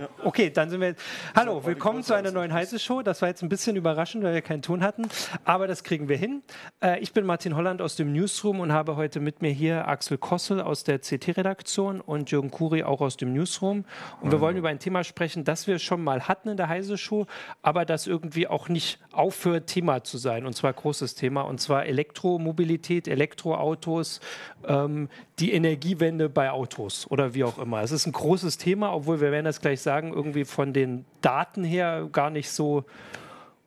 Ja, okay, dann sind wir. Hallo, willkommen zu einer neuen Heiße Show. Das war jetzt ein bisschen überraschend, weil wir keinen Ton hatten, aber das kriegen wir hin. Äh, ich bin Martin Holland aus dem Newsroom und habe heute mit mir hier Axel Kossel aus der CT-Redaktion und Jürgen Kuri auch aus dem Newsroom. Und wir wollen über ein Thema sprechen, das wir schon mal hatten in der Heiße Show, aber das irgendwie auch nicht aufhört, Thema zu sein. Und zwar großes Thema, und zwar Elektromobilität, Elektroautos, ähm, die Energiewende bei Autos oder wie auch immer. Es ist ein großes Thema, obwohl wir werden das gleich sagen, irgendwie von den Daten her gar nicht so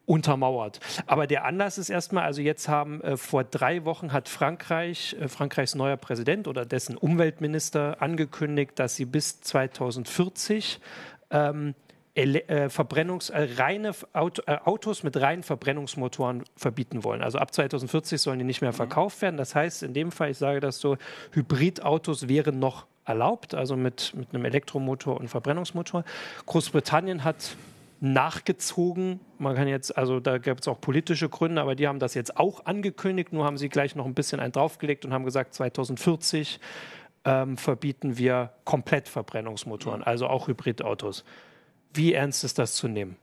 untermauert. Aber der Anlass ist erstmal, also jetzt haben äh, vor drei Wochen hat Frankreich, äh, Frankreichs neuer Präsident oder dessen Umweltminister angekündigt, dass sie bis 2040 ähm, äh, Verbrennungs, äh, reine Auto, äh, Autos mit reinen Verbrennungsmotoren verbieten wollen. Also ab 2040 sollen die nicht mehr mhm. verkauft werden. Das heißt, in dem Fall, ich sage das so, Hybridautos wären noch erlaubt, also mit, mit einem Elektromotor und Verbrennungsmotor. Großbritannien hat nachgezogen. Man kann jetzt, also da gibt es auch politische Gründe, aber die haben das jetzt auch angekündigt. Nur haben sie gleich noch ein bisschen einen draufgelegt und haben gesagt, 2040 ähm, verbieten wir komplett Verbrennungsmotoren, also auch Hybridautos. Wie ernst ist das zu nehmen?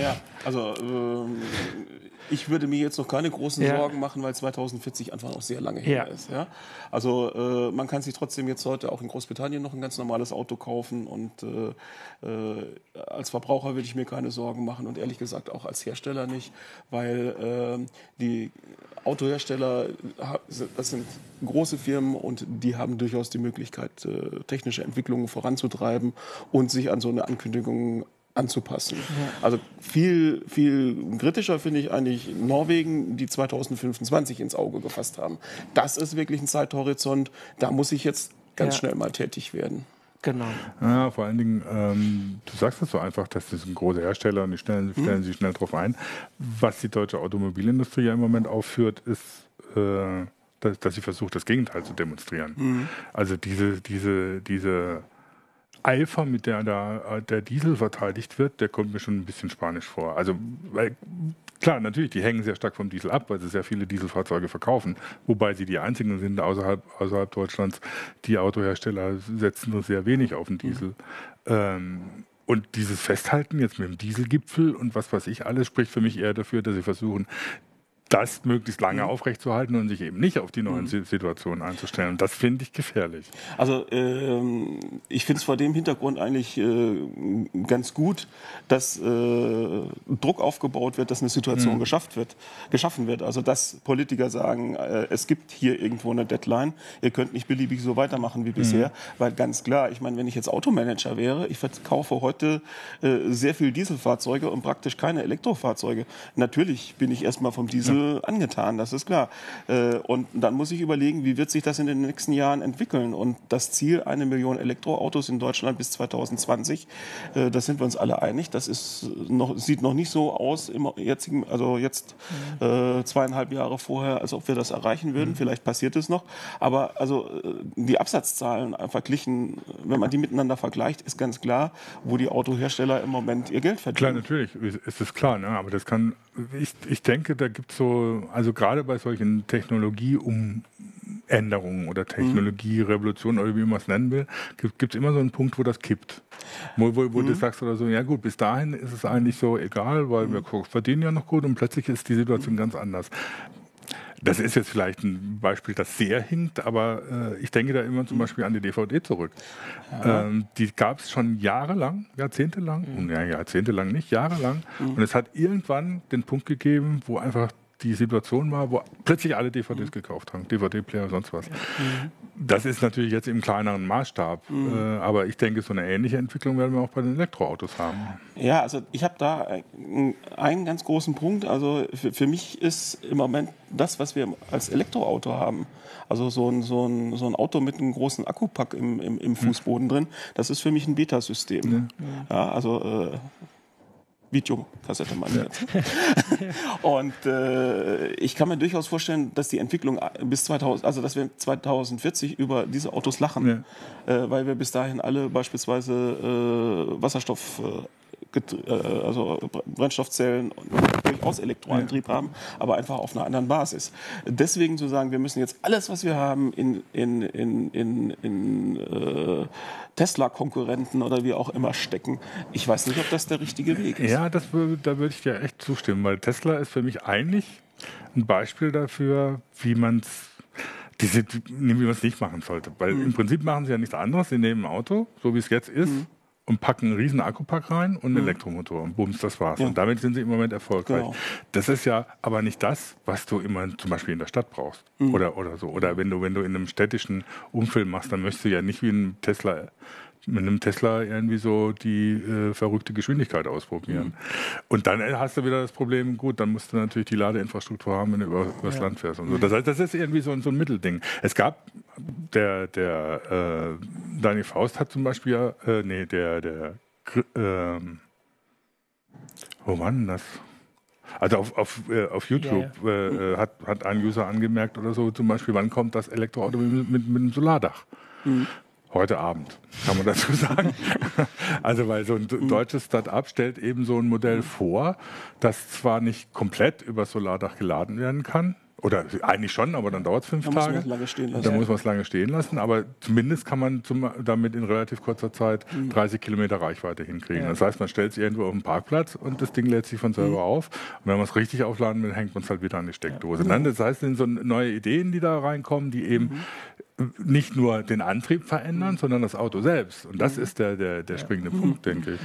Ja, also äh, ich würde mir jetzt noch keine großen ja. Sorgen machen, weil 2040 einfach noch sehr lange her ja. ist. Ja? Also äh, man kann sich trotzdem jetzt heute auch in Großbritannien noch ein ganz normales Auto kaufen und äh, äh, als Verbraucher würde ich mir keine Sorgen machen und ehrlich gesagt auch als Hersteller nicht, weil ähm, die Autohersteller, das sind große Firmen und die haben durchaus die Möglichkeit, äh, technische Entwicklungen voranzutreiben und sich an so eine Ankündigung anzupassen. Ja. Also viel, viel kritischer finde ich eigentlich Norwegen, die 2025 ins Auge gefasst haben. Das ist wirklich ein Zeithorizont, da muss ich jetzt ganz ja. schnell mal tätig werden. Genau. Ja, vor allen Dingen, ähm, du sagst es so einfach, dass das ein großer Hersteller und die stellen, hm. stellen sich schnell drauf ein. Was die deutsche Automobilindustrie ja im Moment aufführt, ist, äh, dass, dass, sie versucht, das Gegenteil zu demonstrieren. Mhm. Also diese, diese, diese Eifer, mit der da der Diesel verteidigt wird, der kommt mir schon ein bisschen spanisch vor. Also, weil, klar, natürlich, die hängen sehr stark vom Diesel ab, weil sie sehr viele Dieselfahrzeuge verkaufen. Wobei sie die einzigen sind außerhalb, außerhalb Deutschlands. Die Autohersteller setzen nur sehr wenig auf den Diesel. Mhm. Ähm, und dieses Festhalten jetzt mit dem Dieselgipfel und was weiß ich alles spricht für mich eher dafür, dass sie versuchen, das möglichst lange mhm. aufrechtzuerhalten und sich eben nicht auf die neuen mhm. Situationen einzustellen. Und das finde ich gefährlich. Also ähm, ich finde es vor dem Hintergrund eigentlich äh, ganz gut, dass äh, Druck aufgebaut wird, dass eine Situation mhm. geschafft wird, geschaffen wird. Also dass Politiker sagen, äh, es gibt hier irgendwo eine Deadline, ihr könnt nicht beliebig so weitermachen wie bisher. Mhm. Weil ganz klar, ich meine, wenn ich jetzt Automanager wäre, ich verkaufe heute äh, sehr viel Dieselfahrzeuge und praktisch keine Elektrofahrzeuge. Natürlich bin ich erstmal vom Diesel äh, angetan, das ist klar. Äh, und dann muss ich überlegen, wie wird sich das in den nächsten Jahren entwickeln. Und das Ziel, eine Million Elektroautos in Deutschland bis 2020, äh, das sind wir uns alle einig. Das ist noch, sieht noch nicht so aus im jetzigen, also jetzt mhm. zweieinhalb Jahre vorher, als ob wir das erreichen würden. Mhm. Vielleicht passiert es noch. Aber also die Absatzzahlen verglichen, wenn man die miteinander vergleicht, ist ganz klar, wo die Autohersteller im Moment ihr Geld verdienen. Klar, natürlich ist es klar. Ne? Aber das kann, ich, ich denke, da gibt es so also gerade bei solchen Technologieumänderungen oder Technologierevolutionen oder wie man es nennen will, gibt es immer so einen Punkt, wo das kippt. Wo, wo, wo mhm. du sagst oder so, ja gut, bis dahin ist es eigentlich so egal, weil mhm. wir verdienen ja noch gut und plötzlich ist die Situation mhm. ganz anders. Das ist jetzt vielleicht ein Beispiel, das sehr hinkt, aber äh, ich denke da immer zum Beispiel an die DVD zurück. Ja. Ähm, die gab es schon jahrelang, jahrzehntelang, mhm. ja, jahrzehntelang nicht, jahrelang. Mhm. Und es hat irgendwann den Punkt gegeben, wo einfach die Situation war, wo plötzlich alle DVDs mhm. gekauft haben, DVD-Player, sonst was. Mhm. Das ist natürlich jetzt im kleineren Maßstab, mhm. äh, aber ich denke, so eine ähnliche Entwicklung werden wir auch bei den Elektroautos haben. Ja, also ich habe da einen ganz großen Punkt. Also für, für, mich ist im Moment das, was wir als Elektroauto haben, also so ein, so ein, so ein Auto mit einem großen Akkupack im, im, im mhm. Fußboden drin, das ist für mich ein Beta-System. Ja. ja. also äh, Videokassette meine jetzt. und äh, ich kann mir durchaus vorstellen, dass die Entwicklung bis 2000, also dass wir 2040 über diese Autos lachen, ja. äh, weil wir bis dahin alle beispielsweise äh, Wasserstoff, äh, äh also Brennstoffzellen durchaus Elektroantrieb ja. haben, aber einfach auf einer anderen Basis. Deswegen zu sagen, wir müssen jetzt alles, was wir haben, in, in, in, in, in äh, Tesla-Konkurrenten oder wie auch immer stecken. Ich weiß nicht, ob das der richtige Weg ist. Ja, das, da würde ich dir echt zustimmen, weil Tesla ist für mich eigentlich ein Beispiel dafür, wie man es diese, wie man es nicht machen sollte. Weil mhm. im Prinzip machen sie ja nichts anderes. Sie nehmen ein Auto, so wie es jetzt ist, mhm. Und packen einen riesen Akkupack rein und einen mhm. Elektromotor und bums, das war's. Ja. Und damit sind sie im Moment erfolgreich. Genau. Das ist ja aber nicht das, was du immer zum Beispiel in der Stadt brauchst. Mhm. Oder, oder so. Oder wenn du, wenn du in einem städtischen Umfeld machst, dann möchtest du ja nicht wie ein Tesla mit einem Tesla irgendwie so die äh, verrückte Geschwindigkeit ausprobieren. Mhm. Und dann hast du wieder das Problem, gut, dann musst du natürlich die Ladeinfrastruktur haben, wenn du über, übers ja. Land fährst. Und so. Das heißt, das ist irgendwie so, so ein Mittelding. Es gab, der, der äh, Daniel Faust hat zum Beispiel, ja, äh, nee, der, der, äh, wo war denn das? Also auf, auf, äh, auf YouTube ja, ja. Äh, äh, hat, hat ein User angemerkt oder so zum Beispiel, wann kommt das Elektroauto mit, mit, mit einem Solardach? Mhm. Heute Abend, kann man dazu sagen. also, weil so ein deutsches Start-up stellt eben so ein Modell vor, das zwar nicht komplett über Solardach geladen werden kann, oder eigentlich schon, aber dann dauert es fünf da Tage. Muss lange stehen lassen. Da muss man es lange stehen lassen, aber zumindest kann man zum, damit in relativ kurzer Zeit mhm. 30 Kilometer Reichweite hinkriegen. Ja. Das heißt, man stellt es irgendwo auf den Parkplatz und das Ding lädt sich von selber mhm. auf. Und wenn man es richtig aufladen will, hängt man es halt wieder an die Steckdose. Ja. Das heißt, es sind so neue Ideen, die da reinkommen, die eben mhm nicht nur den Antrieb verändern, sondern das Auto selbst. Und das mhm. ist der, der, der springende Punkt, denke ich.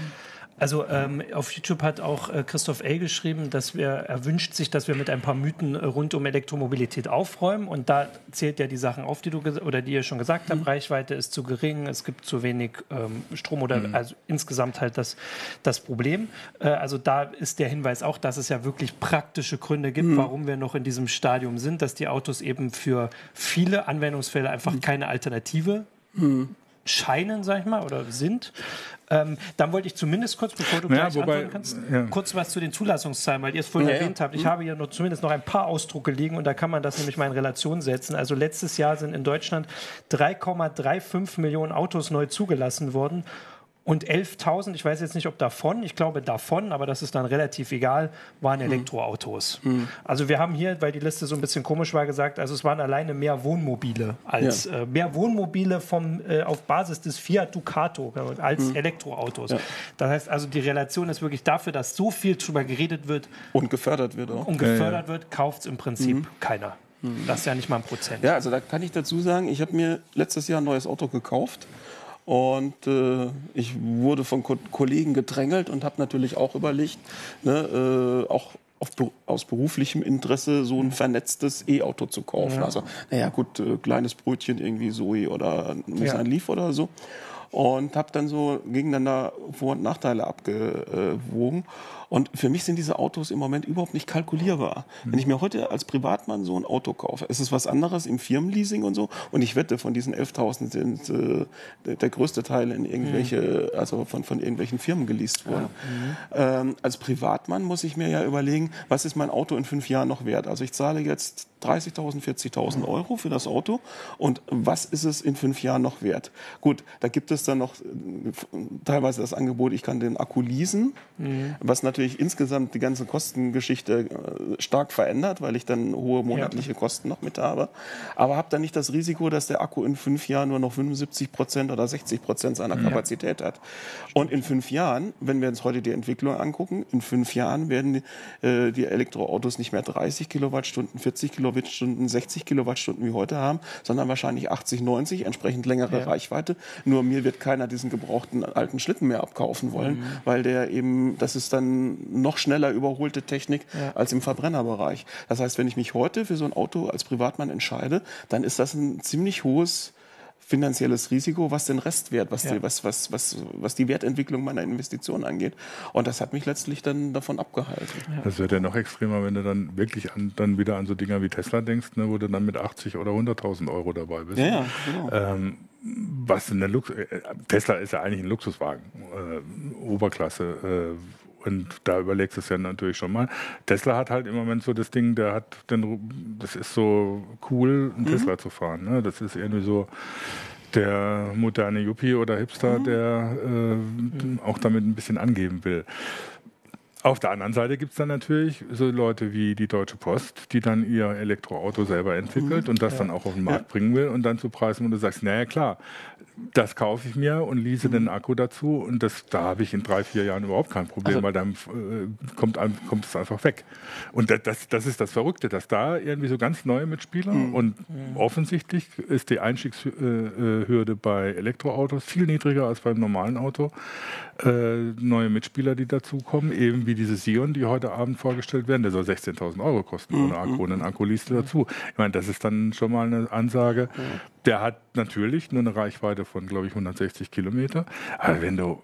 Also ähm, auf YouTube hat auch äh, Christoph L. geschrieben, dass wir, er wünscht sich, dass wir mit ein paar Mythen äh, rund um Elektromobilität aufräumen. Und da zählt ja die Sachen auf, die du oder die ihr schon gesagt mhm. habt. Reichweite ist zu gering, es gibt zu wenig ähm, Strom oder mhm. also insgesamt halt das, das Problem. Äh, also da ist der Hinweis auch, dass es ja wirklich praktische Gründe gibt, mhm. warum wir noch in diesem Stadium sind, dass die Autos eben für viele Anwendungsfälle einfach mhm. keine Alternative mhm. Scheinen, sag ich mal, oder sind. Ähm, dann wollte ich zumindest kurz, bevor du ja, gleich wobei, antworten kannst, ja. kurz was zu den Zulassungszahlen, weil ihr es vorhin ja, erwähnt habt. Ich mhm. habe hier noch zumindest noch ein paar Ausdrucke liegen und da kann man das nämlich mal in Relation setzen. Also letztes Jahr sind in Deutschland 3,35 Millionen Autos neu zugelassen worden und 11.000, ich weiß jetzt nicht, ob davon, ich glaube davon, aber das ist dann relativ egal, waren mhm. Elektroautos. Mhm. Also wir haben hier, weil die Liste so ein bisschen komisch war, gesagt, also es waren alleine mehr Wohnmobile als ja. äh, mehr Wohnmobile vom, äh, auf Basis des Fiat Ducato als mhm. Elektroautos. Ja. Das heißt also, die Relation ist wirklich dafür, dass so viel drüber geredet wird. Und gefördert wird auch. Und gefördert ja, wird, kauft es im Prinzip mhm. keiner. Mhm. Das ist ja nicht mal ein Prozent. Ja, also da kann ich dazu sagen, ich habe mir letztes Jahr ein neues Auto gekauft. Und äh, ich wurde von Ko Kollegen gedrängelt und habe natürlich auch überlegt, ne, äh, auch auf, aus beruflichem Interesse so ein mhm. vernetztes E-Auto zu kaufen. Ja. Also, naja, gut, äh, kleines Brötchen irgendwie Zoe oder Nissan ja. Leaf oder so. Und habe dann so gegeneinander Vor- und Nachteile abgewogen. Und für mich sind diese Autos im Moment überhaupt nicht kalkulierbar. Wenn ich mir heute als Privatmann so ein Auto kaufe, ist es was anderes im Firmenleasing und so. Und ich wette, von diesen 11.000 sind äh, der größte Teil in irgendwelche, also von, von irgendwelchen Firmen geleast worden. Ja. Mhm. Ähm, als Privatmann muss ich mir ja überlegen, was ist mein Auto in fünf Jahren noch wert? Also ich zahle jetzt 30.000, 40.000 Euro für das Auto. Und was ist es in fünf Jahren noch wert? Gut, da gibt es dann noch äh, teilweise das Angebot, ich kann den Akku leasen, mhm. was natürlich insgesamt die ganze Kostengeschichte äh, stark verändert, weil ich dann hohe monatliche ja. Kosten noch mit habe. Aber habe dann nicht das Risiko, dass der Akku in fünf Jahren nur noch 75 Prozent oder 60 Prozent seiner Kapazität ja. hat. Und in fünf Jahren, wenn wir uns heute die Entwicklung angucken, in fünf Jahren werden die, äh, die Elektroautos nicht mehr 30 Kilowattstunden, 40 Kilowattstunden, 60 Kilowattstunden wie heute haben, sondern wahrscheinlich 80, 90, entsprechend längere ja. Reichweite. Nur mir wird keiner diesen gebrauchten alten Schlitten mehr abkaufen wollen, mhm. weil der eben, das ist dann noch schneller überholte Technik ja. als im Verbrennerbereich. Das heißt, wenn ich mich heute für so ein Auto als Privatmann entscheide, dann ist das ein ziemlich hohes finanzielles Risiko, was den Restwert, was, ja. die, was, was, was, was die Wertentwicklung meiner Investition angeht. Und das hat mich letztlich dann davon abgehalten. Ja. Das wird ja noch extremer, wenn du dann wirklich an, dann wieder an so Dinger wie Tesla denkst, ne, wo du dann mit 80 oder 100.000 Euro dabei bist. Ja, ja genau. Ähm, was eine Lux äh, Tesla ist ja eigentlich ein Luxuswagen, äh, Oberklasse. Äh, und da überlegst du es ja natürlich schon mal. Tesla hat halt im Moment so das Ding, der hat den, das ist so cool, einen mhm. Tesla zu fahren. Ne? Das ist irgendwie so der moderne Yuppie oder Hipster, mhm. der äh, mhm. auch damit ein bisschen angeben will. Auf der anderen Seite gibt es dann natürlich so Leute wie die Deutsche Post, die dann ihr Elektroauto selber entwickelt mhm. und das ja. dann auch auf den Markt ja. bringen will und dann zu Preisen, wo du sagst, naja klar, das kaufe ich mir und lease mhm. den Akku dazu und das, da habe ich in drei, vier Jahren überhaupt kein Problem, also, weil dann äh, kommt, es einfach weg. Und das, das, das, ist das Verrückte, dass da irgendwie so ganz neue Mitspieler mhm. und mhm. offensichtlich ist die Einstiegshürde bei Elektroautos viel niedriger als beim normalen Auto. Äh, neue Mitspieler, die dazukommen, eben wie diese Sion, die heute Abend vorgestellt werden, der soll 16.000 Euro kosten ohne Akku mhm. und einen Akku liest du dazu. Ich meine, das ist dann schon mal eine Ansage. Der hat natürlich nur eine Reichweite von, glaube ich, 160 Kilometer. Aber wenn du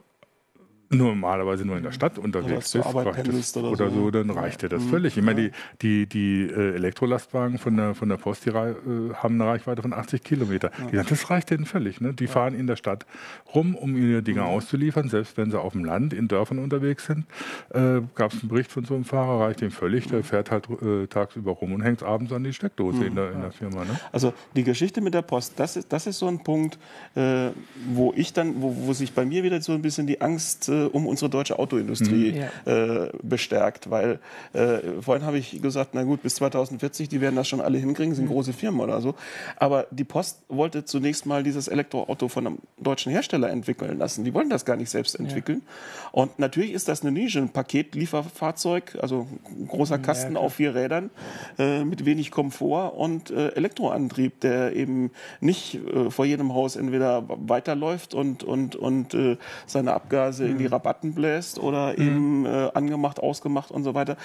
normalerweise nur in der Stadt unterwegs bist das, oder, oder, so, dann reicht dir das mhm. völlig. Ich meine, die, die, die äh, Elektrolastwagen von der, von der Post, die äh, haben eine Reichweite von 80 Kilometer. Ja. Das reicht denen völlig. Ne? Die ja. fahren in der Stadt rum, um ihre Dinge mhm. auszuliefern, selbst wenn sie auf dem Land, in Dörfern unterwegs sind. Äh, Gab es einen Bericht von so einem Fahrer, reicht ihm völlig. Der fährt halt äh, tagsüber rum und hängt abends an die Steckdose mhm. in, der, in der Firma. Ne? Also die Geschichte mit der Post, das ist, das ist so ein Punkt, äh, wo ich dann, wo, wo sich bei mir wieder so ein bisschen die Angst äh, um unsere deutsche Autoindustrie mhm. ja. äh, bestärkt. Weil äh, vorhin habe ich gesagt, na gut, bis 2040, die werden das schon alle hinkriegen, sind mhm. große Firmen oder so. Aber die Post wollte zunächst mal dieses Elektroauto von einem deutschen Hersteller entwickeln lassen. Die wollten das gar nicht selbst entwickeln. Ja. Und natürlich ist das eine Nische, ein Paketlieferfahrzeug, also ein großer Kasten ja, auf vier Rädern äh, mit wenig Komfort und äh, Elektroantrieb, der eben nicht äh, vor jedem Haus entweder weiterläuft und, und, und äh, seine Abgase mhm. in die mhm. Rabatten bläst oder mhm. eben äh, angemacht, ausgemacht und so weiter.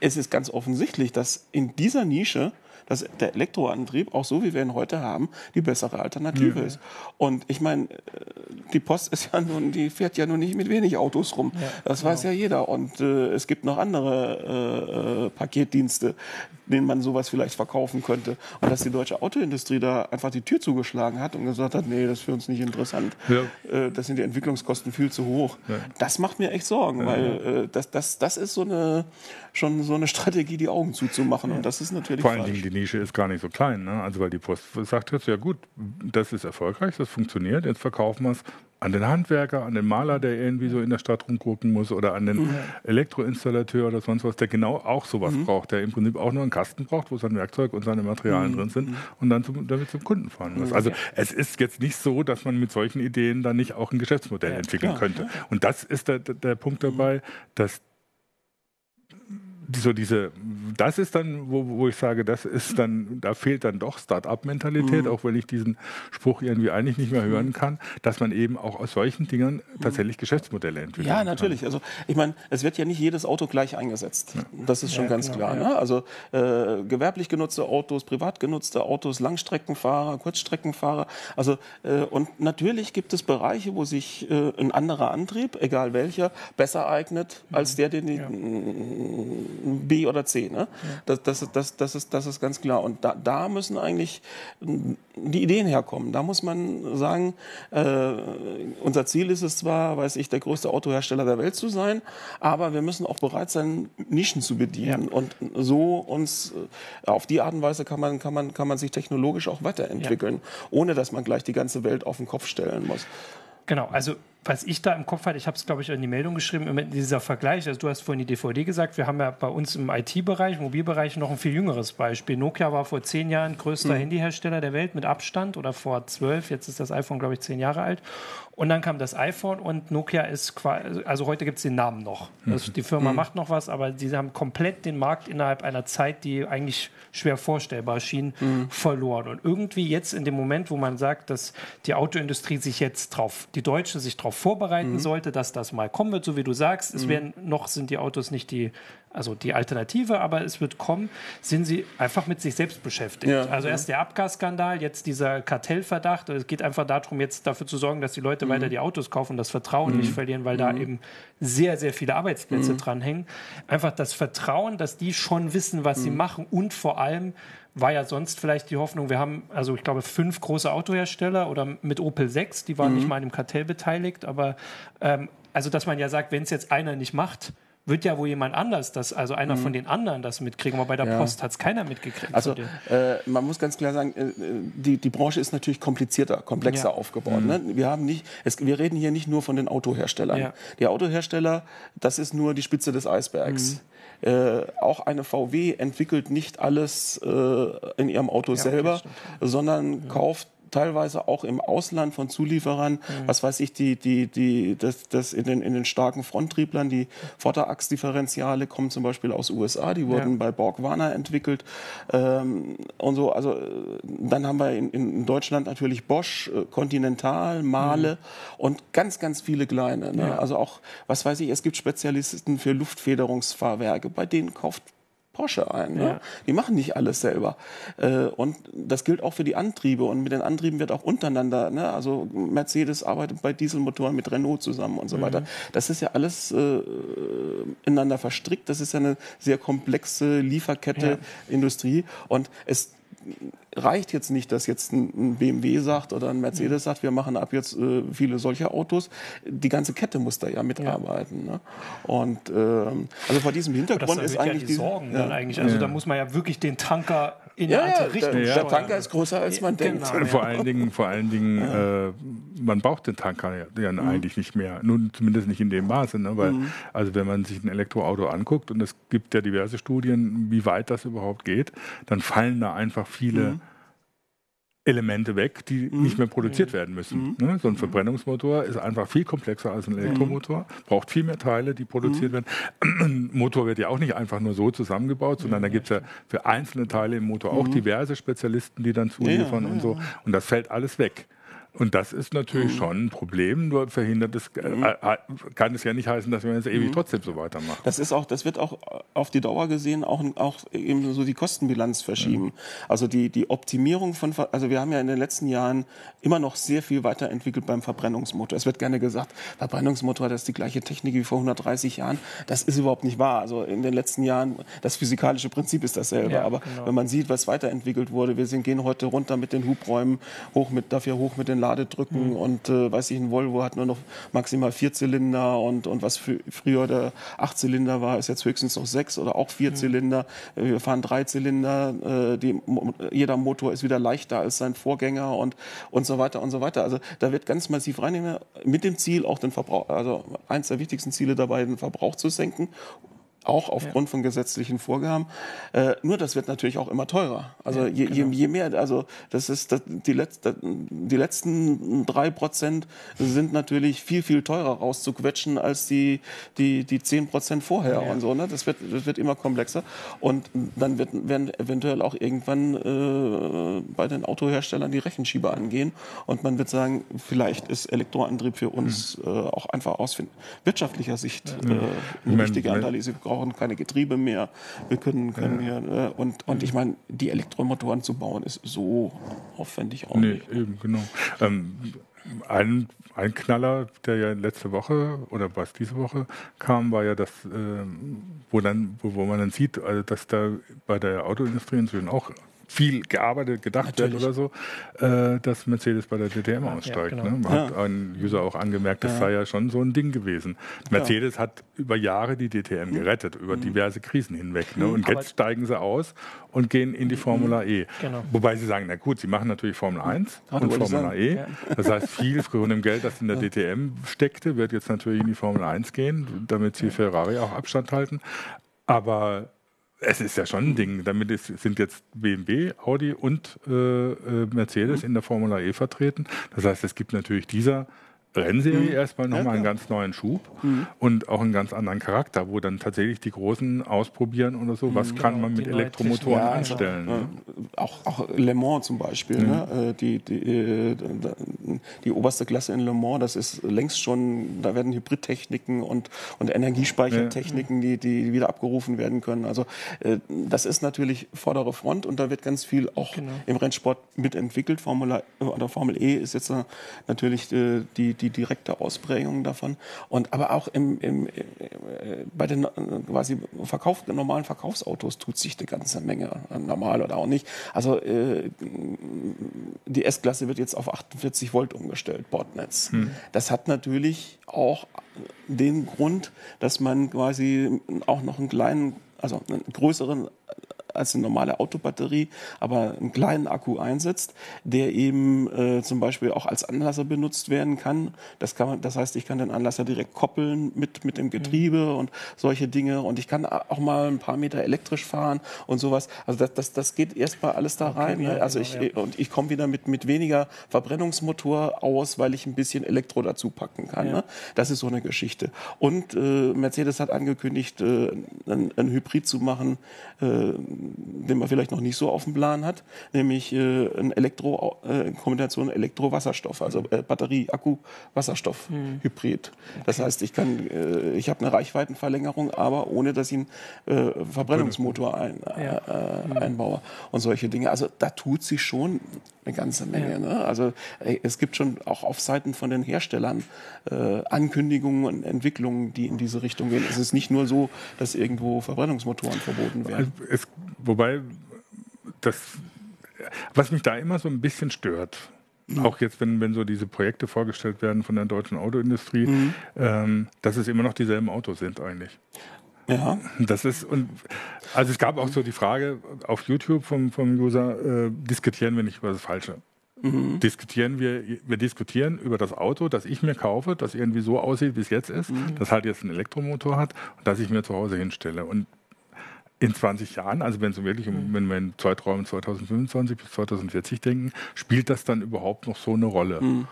Es ist ganz offensichtlich, dass in dieser Nische dass der Elektroantrieb, auch so wie wir ihn heute haben, die bessere Alternative ja. ist. Und ich meine, äh, die Post ist ja nun, die fährt ja nun nicht mit wenig Autos rum. Ja, das genau. weiß ja jeder. Und äh, es gibt noch andere äh, äh, Paketdienste, denen man sowas vielleicht verkaufen könnte. Und dass die deutsche Autoindustrie da einfach die Tür zugeschlagen hat und gesagt hat, nee, das ist für uns nicht interessant. Ja. Äh, das sind die Entwicklungskosten viel zu hoch. Das macht mir echt Sorgen, weil äh, das, das, das ist so eine, schon so eine Strategie, die Augen zuzumachen. Und das ist natürlich Vor allen Dingen die Nische ist gar nicht so klein. Ne? Also weil die Post sagt jetzt, ja gut, das ist erfolgreich, das funktioniert, jetzt verkaufen wir es an den Handwerker, an den Maler, der irgendwie so in der Stadt rumgucken muss oder an den mhm. Elektroinstallateur oder sonst was, der genau auch sowas mhm. braucht, der im Prinzip auch nur einen Kasten braucht, wo sein Werkzeug und seine Materialien mhm. drin sind mhm. und dann zum, damit zum Kunden fahren muss. Also es ist jetzt nicht so, dass man mit solchen Ideen dann nicht auch ein Geschäftsmodell ja, entwickeln klar, könnte. Ja. Und das ist der, der Punkt dabei, dass so diese, das ist dann, wo, wo ich sage, das ist dann, da fehlt dann doch Start-up-Mentalität, mhm. auch wenn ich diesen Spruch irgendwie eigentlich nicht mehr hören kann, dass man eben auch aus solchen Dingen tatsächlich Geschäftsmodelle entwickelt. Ja, natürlich. Kann. Also ich meine, es wird ja nicht jedes Auto gleich eingesetzt. Ja. Das ist schon ja, ganz genau, klar. Ja. Ne? Also äh, gewerblich genutzte Autos, privat genutzte Autos, Langstreckenfahrer, Kurzstreckenfahrer. Also äh, und natürlich gibt es Bereiche, wo sich äh, ein anderer Antrieb, egal welcher, besser eignet als mhm. der, den die B oder C. Ne? Das, das, das, das, ist, das ist ganz klar. Und da, da müssen eigentlich die Ideen herkommen. Da muss man sagen, äh, unser Ziel ist es zwar, weiß ich, der größte Autohersteller der Welt zu sein, aber wir müssen auch bereit sein, Nischen zu bedienen. Ja. Und so uns äh, auf die Art und Weise kann man, kann man, kann man sich technologisch auch weiterentwickeln, ja. ohne dass man gleich die ganze Welt auf den Kopf stellen muss. Genau, also was ich da im Kopf hatte, ich habe es, glaube ich, in die Meldung geschrieben, dieser Vergleich, also du hast vorhin die DVD gesagt, wir haben ja bei uns im IT-Bereich, Mobilbereich noch ein viel jüngeres Beispiel. Nokia war vor zehn Jahren größter mhm. Handyhersteller der Welt mit Abstand oder vor zwölf, jetzt ist das iPhone, glaube ich, zehn Jahre alt. Und dann kam das iPhone und Nokia ist quasi, also heute gibt es den Namen noch. Also die Firma mhm. macht noch was, aber sie haben komplett den Markt innerhalb einer Zeit, die eigentlich schwer vorstellbar schien, mhm. verloren. Und irgendwie jetzt in dem Moment, wo man sagt, dass die Autoindustrie sich jetzt drauf, die Deutsche sich darauf vorbereiten mhm. sollte, dass das mal kommen wird, so wie du sagst, es mhm. werden noch sind die Autos nicht die also die Alternative, aber es wird kommen, sind sie einfach mit sich selbst beschäftigt. Ja, also erst der Abgasskandal, jetzt dieser Kartellverdacht. Es geht einfach darum, jetzt dafür zu sorgen, dass die Leute mhm. weiter die Autos kaufen und das Vertrauen mhm. nicht verlieren, weil mhm. da eben sehr, sehr viele Arbeitsplätze mhm. dranhängen. Einfach das Vertrauen, dass die schon wissen, was sie mhm. machen und vor allem war ja sonst vielleicht die Hoffnung, wir haben, also ich glaube, fünf große Autohersteller oder mit Opel 6, die waren nicht mhm. mal an dem Kartell beteiligt, aber ähm, also dass man ja sagt, wenn es jetzt einer nicht macht, wird ja wohl jemand anders, das, also einer mhm. von den anderen das mitkriegen, aber bei der ja. Post hat es keiner mitgekriegt. Also äh, man muss ganz klar sagen, äh, die, die Branche ist natürlich komplizierter, komplexer ja. aufgebaut. Mhm. Ne? Wir, haben nicht, es, wir reden hier nicht nur von den Autoherstellern. Ja. Die Autohersteller, das ist nur die Spitze des Eisbergs. Mhm. Äh, auch eine VW entwickelt nicht alles äh, in ihrem Auto selber, sondern kauft teilweise auch im Ausland von Zulieferern, mhm. was weiß ich, die, die, die, das, das in, den, in den starken Fronttrieblern, die Vorderachsdifferentiale kommen zum Beispiel aus USA, die wurden ja. bei Borg-Warner entwickelt ähm, und so. Also dann haben wir in, in Deutschland natürlich Bosch, äh, Continental, Mahle mhm. und ganz, ganz viele kleine. Ne? Ja. Also auch, was weiß ich, es gibt Spezialisten für Luftfederungsfahrwerke, bei denen kauft Porsche ein. Ne? Ja. Die machen nicht alles selber. Äh, und das gilt auch für die Antriebe. Und mit den Antrieben wird auch untereinander, ne? also Mercedes arbeitet bei Dieselmotoren mit Renault zusammen und so mhm. weiter. Das ist ja alles äh, ineinander verstrickt. Das ist ja eine sehr komplexe Lieferkette, ja. Industrie. Und es reicht jetzt nicht, dass jetzt ein BMW sagt oder ein Mercedes sagt, wir machen ab jetzt äh, viele solche Autos. Die ganze Kette muss da ja mitarbeiten. Ja. Ne? Und ähm, also vor diesem Hintergrund ist eigentlich ja die Sorgen ja. dann eigentlich. Also da muss man ja wirklich den Tanker in ja, eine andere Richtung der, der Tanker ist größer als man denkt. Genau, vor allen Dingen, vor allen Dingen, äh, man braucht den Tanker ja, mhm. eigentlich nicht mehr. Nun zumindest nicht in dem Maße, ne? weil mhm. also wenn man sich ein Elektroauto anguckt und es gibt ja diverse Studien, wie weit das überhaupt geht, dann fallen da einfach viele mhm. Elemente weg, die mhm. nicht mehr produziert mhm. werden müssen. Mhm. Ne? So ein Verbrennungsmotor ist einfach viel komplexer als ein Elektromotor, mhm. braucht viel mehr Teile, die produziert mhm. werden. Ein Motor wird ja auch nicht einfach nur so zusammengebaut, sondern da gibt es ja für einzelne Teile im Motor auch diverse Spezialisten, die dann zuliefern ja, ja, und so. Und das fällt alles weg. Und das ist natürlich mhm. schon ein Problem, nur verhindert es, äh, mhm. äh, kann es ja nicht heißen, dass wir jetzt ewig mhm. trotzdem so weitermachen. Das ist auch, das wird auch auf die Dauer gesehen auch, auch eben so die Kostenbilanz verschieben. Mhm. Also die, die Optimierung von, also wir haben ja in den letzten Jahren immer noch sehr viel weiterentwickelt beim Verbrennungsmotor. Es wird gerne gesagt, Verbrennungsmotor, das ist die gleiche Technik wie vor 130 Jahren. Das ist überhaupt nicht wahr. Also in den letzten Jahren, das physikalische Prinzip ist dasselbe. Ja, Aber genau. wenn man sieht, was weiterentwickelt wurde, wir sind, gehen heute runter mit den Hubräumen, hoch mit, dafür hoch mit den Ladedrücken mhm. und äh, weiß ich, ein Volvo hat nur noch maximal vier Zylinder und, und was für, früher der Achtzylinder war, ist jetzt höchstens noch sechs oder auch vier mhm. Zylinder. Wir fahren drei Zylinder, äh, die, jeder Motor ist wieder leichter als sein Vorgänger und, und so weiter und so weiter. Also da wird ganz massiv reinnehmen mit dem Ziel, auch den Verbrauch, also eins der wichtigsten Ziele dabei, den Verbrauch zu senken auch aufgrund ja. von gesetzlichen Vorgaben. Äh, nur das wird natürlich auch immer teurer. Also ja, je, genau. je, mehr, also das ist das, die, letzte, die letzten drei Prozent sind natürlich viel viel teurer rauszuquetschen als die die die zehn Prozent vorher ja. und so. Ne? Das wird das wird immer komplexer und dann wird, werden eventuell auch irgendwann äh, bei den Autoherstellern die Rechenschieber angehen und man wird sagen, vielleicht ist Elektroantrieb für uns mhm. äh, auch einfach aus wirtschaftlicher Sicht äh, eine wichtige Analyse brauchen keine Getriebe mehr. Wir können, können ja. hier, äh, und, und ich meine, die Elektromotoren zu bauen ist so aufwendig auch nee, nicht. eben, genau. Ähm, ein, ein Knaller, der ja letzte Woche oder was diese Woche kam, war ja das, äh, wo dann, wo, wo man dann sieht, also dass da bei der Autoindustrie inzwischen auch viel gearbeitet, gedacht Natürlich. wird oder so, äh, dass Mercedes bei der DTM aussteigt. Ja, genau. ne? Hat ja. ein User auch angemerkt, das ja. sei ja schon so ein Ding gewesen. Mercedes hat über Jahre die DTM mhm. gerettet, über mhm. diverse Krisen hinweg. Ne? Mhm. Und jetzt steigen sie aus und gehen in die Formula mhm. E. Genau. Wobei sie sagen, na gut, sie machen natürlich Formel 1 Ach, und Formula E. Das heißt, viel von dem Geld, das in der DTM steckte, wird jetzt natürlich in die Formel 1 gehen, damit sie Ferrari auch Abstand halten. Aber es ist ja schon ein Ding. Damit ist, sind jetzt BMW, Audi und äh, äh Mercedes mhm. in der Formula E vertreten. Das heißt, es gibt natürlich dieser Rennserie mhm. erstmal nochmal ja, einen ganz neuen Schub mhm. und auch einen ganz anderen Charakter, wo dann tatsächlich die Großen ausprobieren oder so, was mhm, kann genau, man mit Elektromotoren ja, anstellen. Also, ne? auch, auch Le Mans zum Beispiel, ne? Mhm. Äh, die, die, äh, die oberste Klasse in Le Mans, das ist längst schon, da werden Hybridtechniken und, und Energiespeichertechniken, die, die wieder abgerufen werden können. Also äh, das ist natürlich vordere Front und da wird ganz viel auch genau. im Rennsport mitentwickelt. Formula oder Formel E ist jetzt natürlich die, die die direkte Ausprägung davon. Und aber auch im, im, äh, bei den quasi Verkauf, normalen Verkaufsautos tut sich eine ganze Menge, normal oder auch nicht. Also äh, die S-Klasse wird jetzt auf 48 Volt umgestellt, Bordnetz. Hm. Das hat natürlich auch den Grund, dass man quasi auch noch einen kleinen, also einen größeren als eine normale Autobatterie, aber einen kleinen Akku einsetzt, der eben äh, zum Beispiel auch als Anlasser benutzt werden kann. Das, kann man, das heißt, ich kann den Anlasser direkt koppeln mit, mit dem Getriebe mhm. und solche Dinge. Und ich kann auch mal ein paar Meter elektrisch fahren und sowas. Also das, das, das geht erstmal alles da rein. Okay, ja, also genau, ich, ja. Und ich komme wieder mit, mit weniger Verbrennungsmotor aus, weil ich ein bisschen Elektro dazu packen kann. Ja. Ne? Das ist so eine Geschichte. Und äh, Mercedes hat angekündigt, äh, ein, ein Hybrid zu machen, äh, den man vielleicht noch nicht so auf dem Plan hat, nämlich äh, ein Elektro, äh, Kombination Elektro-Wasserstoff, also äh, Batterie, Akku, Wasserstoff, hm. Hybrid. Das heißt, ich kann, äh, ich habe eine Reichweitenverlängerung, aber ohne dass ich einen äh, Verbrennungsmotor ein, ja. äh, hm. einbaue und solche Dinge. Also da tut sich schon eine ganze Menge. Ja. Ne? Also es gibt schon auch auf Seiten von den Herstellern äh, Ankündigungen und Entwicklungen, die in diese Richtung gehen. Es ist nicht nur so, dass irgendwo Verbrennungsmotoren verboten werden. Es, wobei das, was mich da immer so ein bisschen stört, mhm. auch jetzt, wenn, wenn so diese Projekte vorgestellt werden von der deutschen Autoindustrie, mhm. ähm, dass es immer noch dieselben Autos sind eigentlich. Ja. Das ist, und also es gab auch so die Frage auf YouTube vom, vom User, äh, diskutieren wir nicht über das Falsche? Mhm. Diskutieren wir, wir diskutieren über das Auto, das ich mir kaufe, das irgendwie so aussieht, wie es jetzt ist, mhm. das halt jetzt einen Elektromotor hat und das ich mir zu Hause hinstelle. Und in 20 Jahren, also wenn, so wirklich, mhm. wenn wir in Zeitraum 2025 bis 2040 denken, spielt das dann überhaupt noch so eine Rolle? Mhm.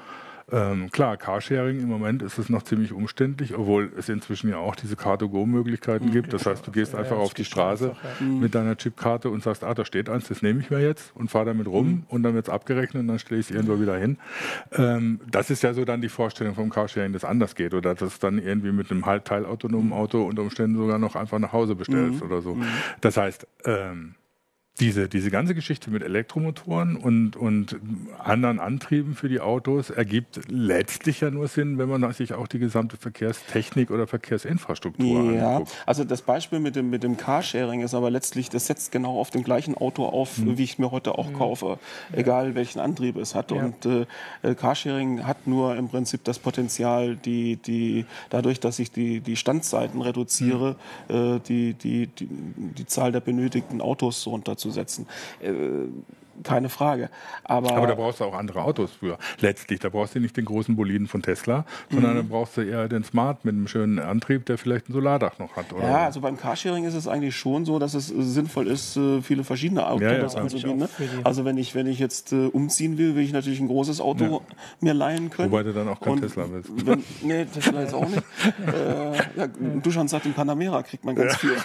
Ähm, klar, Carsharing im Moment ist es noch ziemlich umständlich, obwohl es inzwischen ja auch diese Car-to-Go-Möglichkeiten mhm. gibt. Das heißt, du gehst einfach auf die Straße mit deiner Chipkarte und sagst, ah, da steht eins, das nehme ich mir jetzt und fahre damit rum mhm. und dann wird es abgerechnet und dann stelle ich es irgendwo wieder hin. Ähm, das ist ja so dann die Vorstellung vom Carsharing, dass es anders geht oder dass es dann irgendwie mit einem halt teilautonomen Auto unter Umständen sogar noch einfach nach Hause bestellst mhm. oder so. Mhm. Das heißt, ähm, diese, diese ganze Geschichte mit Elektromotoren und, und anderen Antrieben für die Autos ergibt letztlich ja nur Sinn, wenn man sich auch die gesamte Verkehrstechnik oder Verkehrsinfrastruktur ja, anguckt. Also das Beispiel mit dem, mit dem Carsharing ist aber letztlich, das setzt genau auf dem gleichen Auto auf, mhm. wie ich mir heute auch mhm. kaufe, egal welchen Antrieb es hat. Ja. Und äh, äh, Carsharing hat nur im Prinzip das Potenzial, die, die, dadurch, dass ich die, die Standzeiten reduziere, mhm. äh, die, die, die, die Zahl der benötigten Autos so runterzuziehen setzen. Keine Frage. Aber, Aber da brauchst du auch andere Autos für. Letztlich, da brauchst du nicht den großen Boliden von Tesla, sondern mhm. da brauchst du eher den Smart mit einem schönen Antrieb, der vielleicht ein Solardach noch hat. Oder? Ja, also beim Carsharing ist es eigentlich schon so, dass es sinnvoll ist, äh, viele verschiedene Autos ja, ja, anzubieten. Ne? Also wenn ich, wenn ich jetzt äh, umziehen will, will ich natürlich ein großes Auto ja. mir leihen können. Wobei du dann auch kein Und Tesla willst. Wenn, nee, Tesla jetzt auch nicht. äh, ja, du schon sagst, im Panamera kriegt man ganz viel.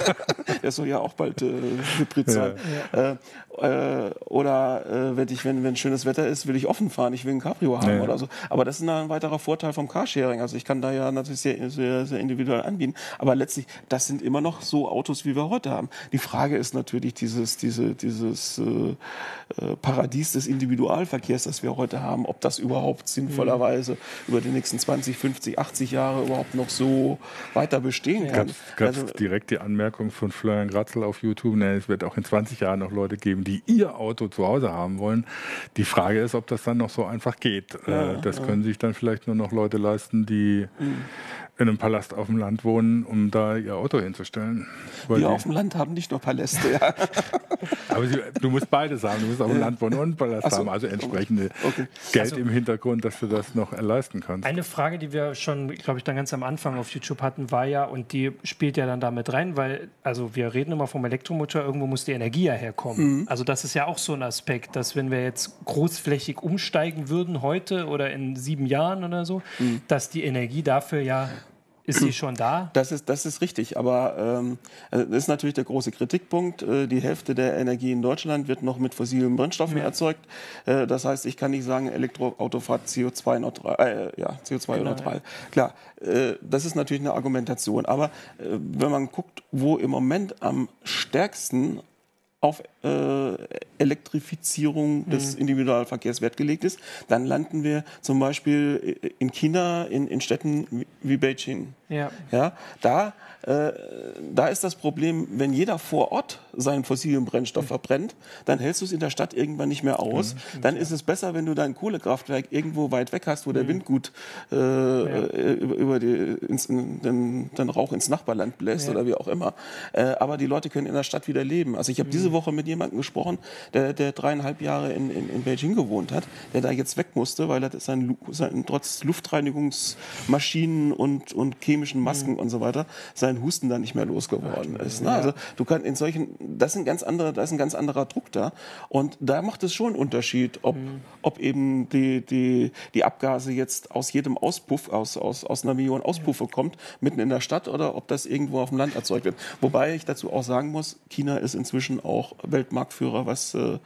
der soll ja auch bald äh, Hybrid sein. Äh, äh, oder äh, wenn, ich, wenn, wenn schönes Wetter ist, will ich offen fahren, ich will ein Cabrio haben ja, oder so. Aber das ist ein weiterer Vorteil vom Carsharing. Also ich kann da ja natürlich sehr, sehr, sehr individuell anbieten. Aber letztlich, das sind immer noch so Autos, wie wir heute haben. Die Frage ist natürlich dieses, diese, dieses äh, äh Paradies des Individualverkehrs, das wir heute haben, ob das überhaupt sinnvollerweise mhm. über die nächsten 20, 50, 80 Jahre überhaupt noch so weiter bestehen kann. Ganz, also, direkt die Anmerkung von Florian Gratzel auf YouTube, ne, es wird auch in 20 Jahren noch Leute geben, die ihr Auto zu Hause haben wollen. Die Frage ist, ob das dann noch so einfach geht. Ja, äh, das ja. können sich dann vielleicht nur noch Leute leisten, die mhm in einem Palast auf dem Land wohnen, um da ihr Auto hinzustellen. Wir auf dem Land haben nicht nur Paläste, ja. Aber sie, du musst beides haben. Du musst auf dem Land wohnen und einen Palast so. haben. Also entsprechende okay. Geld also, im Hintergrund, dass du das noch leisten kannst. Eine Frage, die wir schon, glaube ich, dann ganz am Anfang auf YouTube hatten, war ja, und die spielt ja dann damit rein, weil, also wir reden immer vom Elektromotor, irgendwo muss die Energie ja herkommen. Mhm. Also das ist ja auch so ein Aspekt, dass wenn wir jetzt großflächig umsteigen würden heute oder in sieben Jahren oder so, mhm. dass die Energie dafür ja ist sie schon da? Das ist, das ist richtig, aber ähm, also das ist natürlich der große Kritikpunkt. Äh, die Hälfte der Energie in Deutschland wird noch mit fossilen Brennstoffen ja. erzeugt. Äh, das heißt, ich kann nicht sagen, Elektroautofahrt CO2-neutral. Äh, ja, CO2-neutral. Genau, Klar, äh, das ist natürlich eine Argumentation. Aber äh, wenn man guckt, wo im Moment am stärksten auf äh, äh, Elektrifizierung des Mhm. Individualverkehrs Wert gelegt ist, dann landen wir zum Beispiel in China, in, in Städten wie- Beijing. Ja. Ja, da, äh, da ist das Problem, wenn jeder vor Ort seinen fossilen Brennstoff verbrennt, dann hältst du es in der Stadt irgendwann nicht mehr aus. dann ist es besser, wenn du dein Kohlekraftwerk irgendwo weit weg hast, wo der Wind gut äh, äh, über, über die, ins, in, den, den Rauch ins Nachbarland bläst Ja. oder wie auch immer. Äh, aber die Leute können in der Stadt wieder leben. Also ich habe diese Woche mit jemandem gesprochen, der, der dreieinhalb Jahre in, in, in Beijing gewohnt hat, der da jetzt weg musste, weil er sein, sein trotz Luftreinigungsmaschinen und, und chemischen Masken und so weiter sein Husten da nicht mehr losgeworden ist. Ne? Also du kannst in solchen, das sind ganz andere, da ist ein ganz anderer Druck da und da macht es schon einen Unterschied, ob, ob eben die, die, die Abgase jetzt aus jedem Auspuff, aus, aus, aus einer Million Auspuffe kommt, mitten in der Stadt oder ob das irgendwo auf dem Land erzeugt wird. Wobei ich dazu auch sagen muss, China ist inzwischen auch Weltmarktführer, was äh,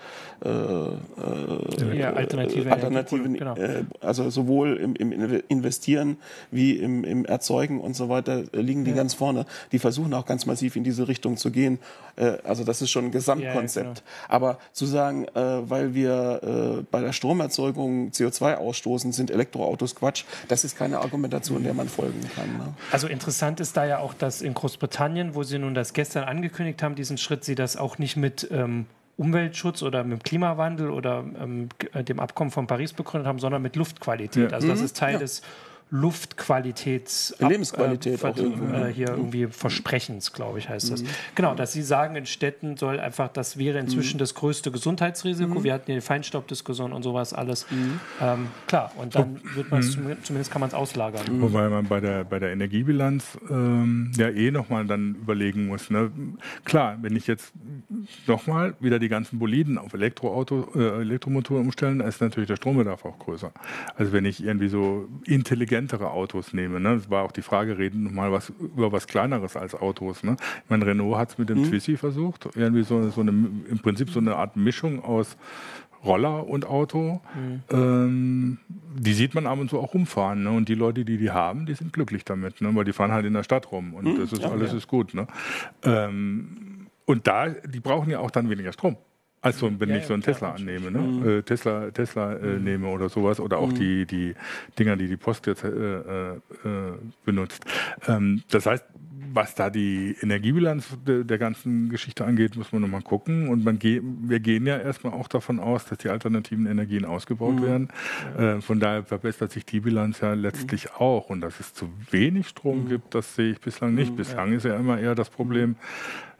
äh, Ja, alternative Alternativen, Energieprodukte, genau. äh, also sowohl im, im Investieren wie im, im Erzeugen und so weiter äh, liegen die ganz vorne. Die versuchen auch ganz massiv in diese Richtung zu gehen. Äh, also das ist schon ein Gesamtkonzept. Ja, ja, genau. Aber zu sagen, äh, weil wir äh, bei der Stromerzeugung CO2 ausstoßen, sind Elektroautos Quatsch, das ist keine Argumentation, der man folgen kann. Ne? Also interessant ist da ja auch, dass in Großbritannien, wo sie nun das gestern angekündigt haben, diesen Schritt, sie das auch nicht mit ähm, Umweltschutz oder mit dem Klimawandel oder ähm, äh, dem Abkommen von Paris begründet haben, sondern mit Luftqualität. Ja. Also das ist Teil des Luftqualitäts Lebensqualität äh, auch irgendwo. äh, hier irgendwie Versprechens, glaube ich, heißt Mhm. das. Genau, dass Sie sagen, in Städten soll einfach, das wäre inzwischen Mhm. das größte Gesundheitsrisiko. Wir hatten hier die Feinstaubdiskussion und sowas alles. Mhm. Ähm, klar, und dann wird man zumindest kann man es auslagern. Wobei man bei der, bei der Energiebilanz ähm, ja eh nochmal dann überlegen muss. Ne? Klar, wenn ich jetzt nochmal wieder die ganzen Boliden auf Elektroauto, äh, Elektromotoren umstellen, dann ist natürlich der Strombedarf auch größer. Also wenn ich irgendwie so intelligentere Autos nehme, ne? das war auch die Frage, reden wir mal was über was Kleineres als Autos. Ne? Ich meine, Renault hat es mit dem Twizy versucht, irgendwie so, so eine, im Prinzip so eine Art Mischung aus Roller und Auto, ähm, die sieht man ab und zu auch rumfahren. Ne? Und die Leute, die die haben, die sind glücklich damit, ne? weil die fahren halt in der Stadt rum und das ist alles ist gut. Ne? Ähm, und da, die brauchen ja auch dann weniger Strom. Also wenn Ja, ich ja, so einen klar, Tesla annehme, ne? äh, Tesla, Tesla äh, nehme oder sowas oder auch die, die Dinger, die die Post jetzt äh, äh, äh, benutzt. Ähm, das heißt, was da die Energiebilanz de, der ganzen Geschichte angeht, muss man nochmal gucken. Und man ge wir gehen ja erstmal auch davon aus, dass die alternativen Energien ausgebaut werden. Äh, von daher verbessert sich die Bilanz ja letztlich auch. Und dass es zu wenig Strom gibt, das sehe ich bislang nicht. Bislang ist ja immer eher das Problem,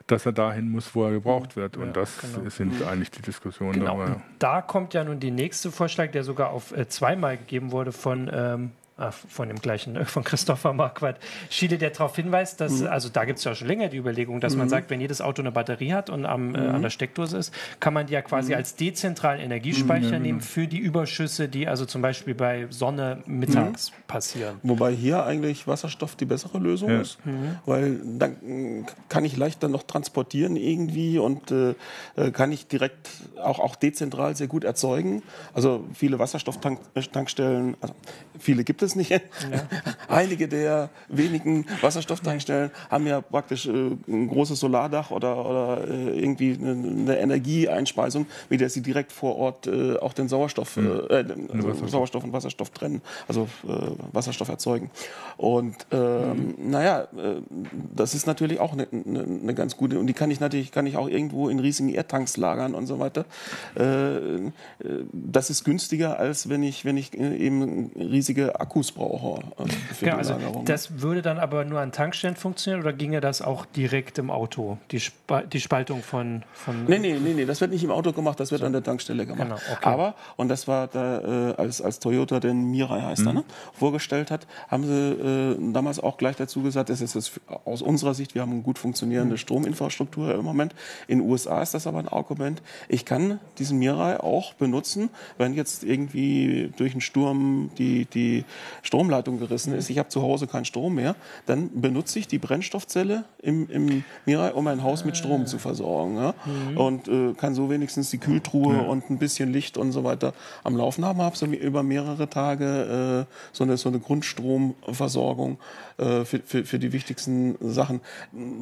dass er dahin muss, wo er gebraucht wird. Und das genau. sind eigentlich die Diskussionen Genau. darüber. Da kommt ja nun der nächste Vorschlag, der sogar auf äh, zweimal gegeben wurde von. Ähm, ah, von dem gleichen, äh, von Christopher Marquardt. Schiele, der darauf hinweist, dass, also da gibt es ja schon länger die Überlegung, dass man sagt, wenn jedes Auto eine Batterie hat und am, äh, an der Steckdose ist, kann man die ja quasi als dezentralen Energiespeicher nehmen für die Überschüsse, die also zum Beispiel bei Sonne mittags passieren. Wobei hier eigentlich Wasserstoff die bessere Lösung Ja. ist, weil dann kann ich leichter noch transportieren irgendwie und äh, äh, kann ich direkt auch, auch dezentral sehr gut erzeugen. Also viele Wasserstofftankstellen, also viele gibt es nicht. Einige der wenigen Wasserstofftankstellen haben ja praktisch äh, ein großes Solardach oder, oder äh, irgendwie eine, eine Energieeinspeisung, mit der sie direkt vor Ort äh, auch den Sauerstoff, den, also Wasserstoff. Sauerstoff und Wasserstoff trennen, also äh, Wasserstoff erzeugen. Und ähm, naja, äh, das ist natürlich auch eine, eine, eine ganz gute, und die kann ich natürlich, kann ich auch irgendwo in riesigen Erdtanks lagern und so weiter. Das ist günstiger, als wenn ich, wenn ich eben riesige Akkus brauche äh, für Genau, also das würde dann aber nur an Tankstellen funktionieren oder ginge das auch direkt im Auto, die, Spa die Spaltung von, von Nee, nee, nee, nee, das wird nicht im Auto gemacht, das wird an der Tankstelle gemacht. Genau, okay. Aber, und das war da, äh, als, als Toyota den Mirai heißt er, ne, vorgestellt hat, haben sie äh, damals auch gleich dazu gesagt, das ist es aus unserer Sicht, wir haben eine gut funktionierende Strominfrastruktur im Moment. In den USA ist das aber ein Argument. Ich kann diesen Mirai auch benutzen, wenn jetzt irgendwie durch einen Sturm die, die, Stromleitung gerissen ist, ich habe zu Hause keinen Strom mehr, dann benutze ich die Brennstoffzelle im, im Mirai, um mein Haus mit Strom zu versorgen. Ja? Mhm. Und äh, kann so wenigstens die Kühltruhe ja. und ein bisschen Licht und so weiter am Laufen haben, habe so über mehrere Tage äh, so, eine, so eine Grundstromversorgung äh, für, für, für die wichtigsten Sachen.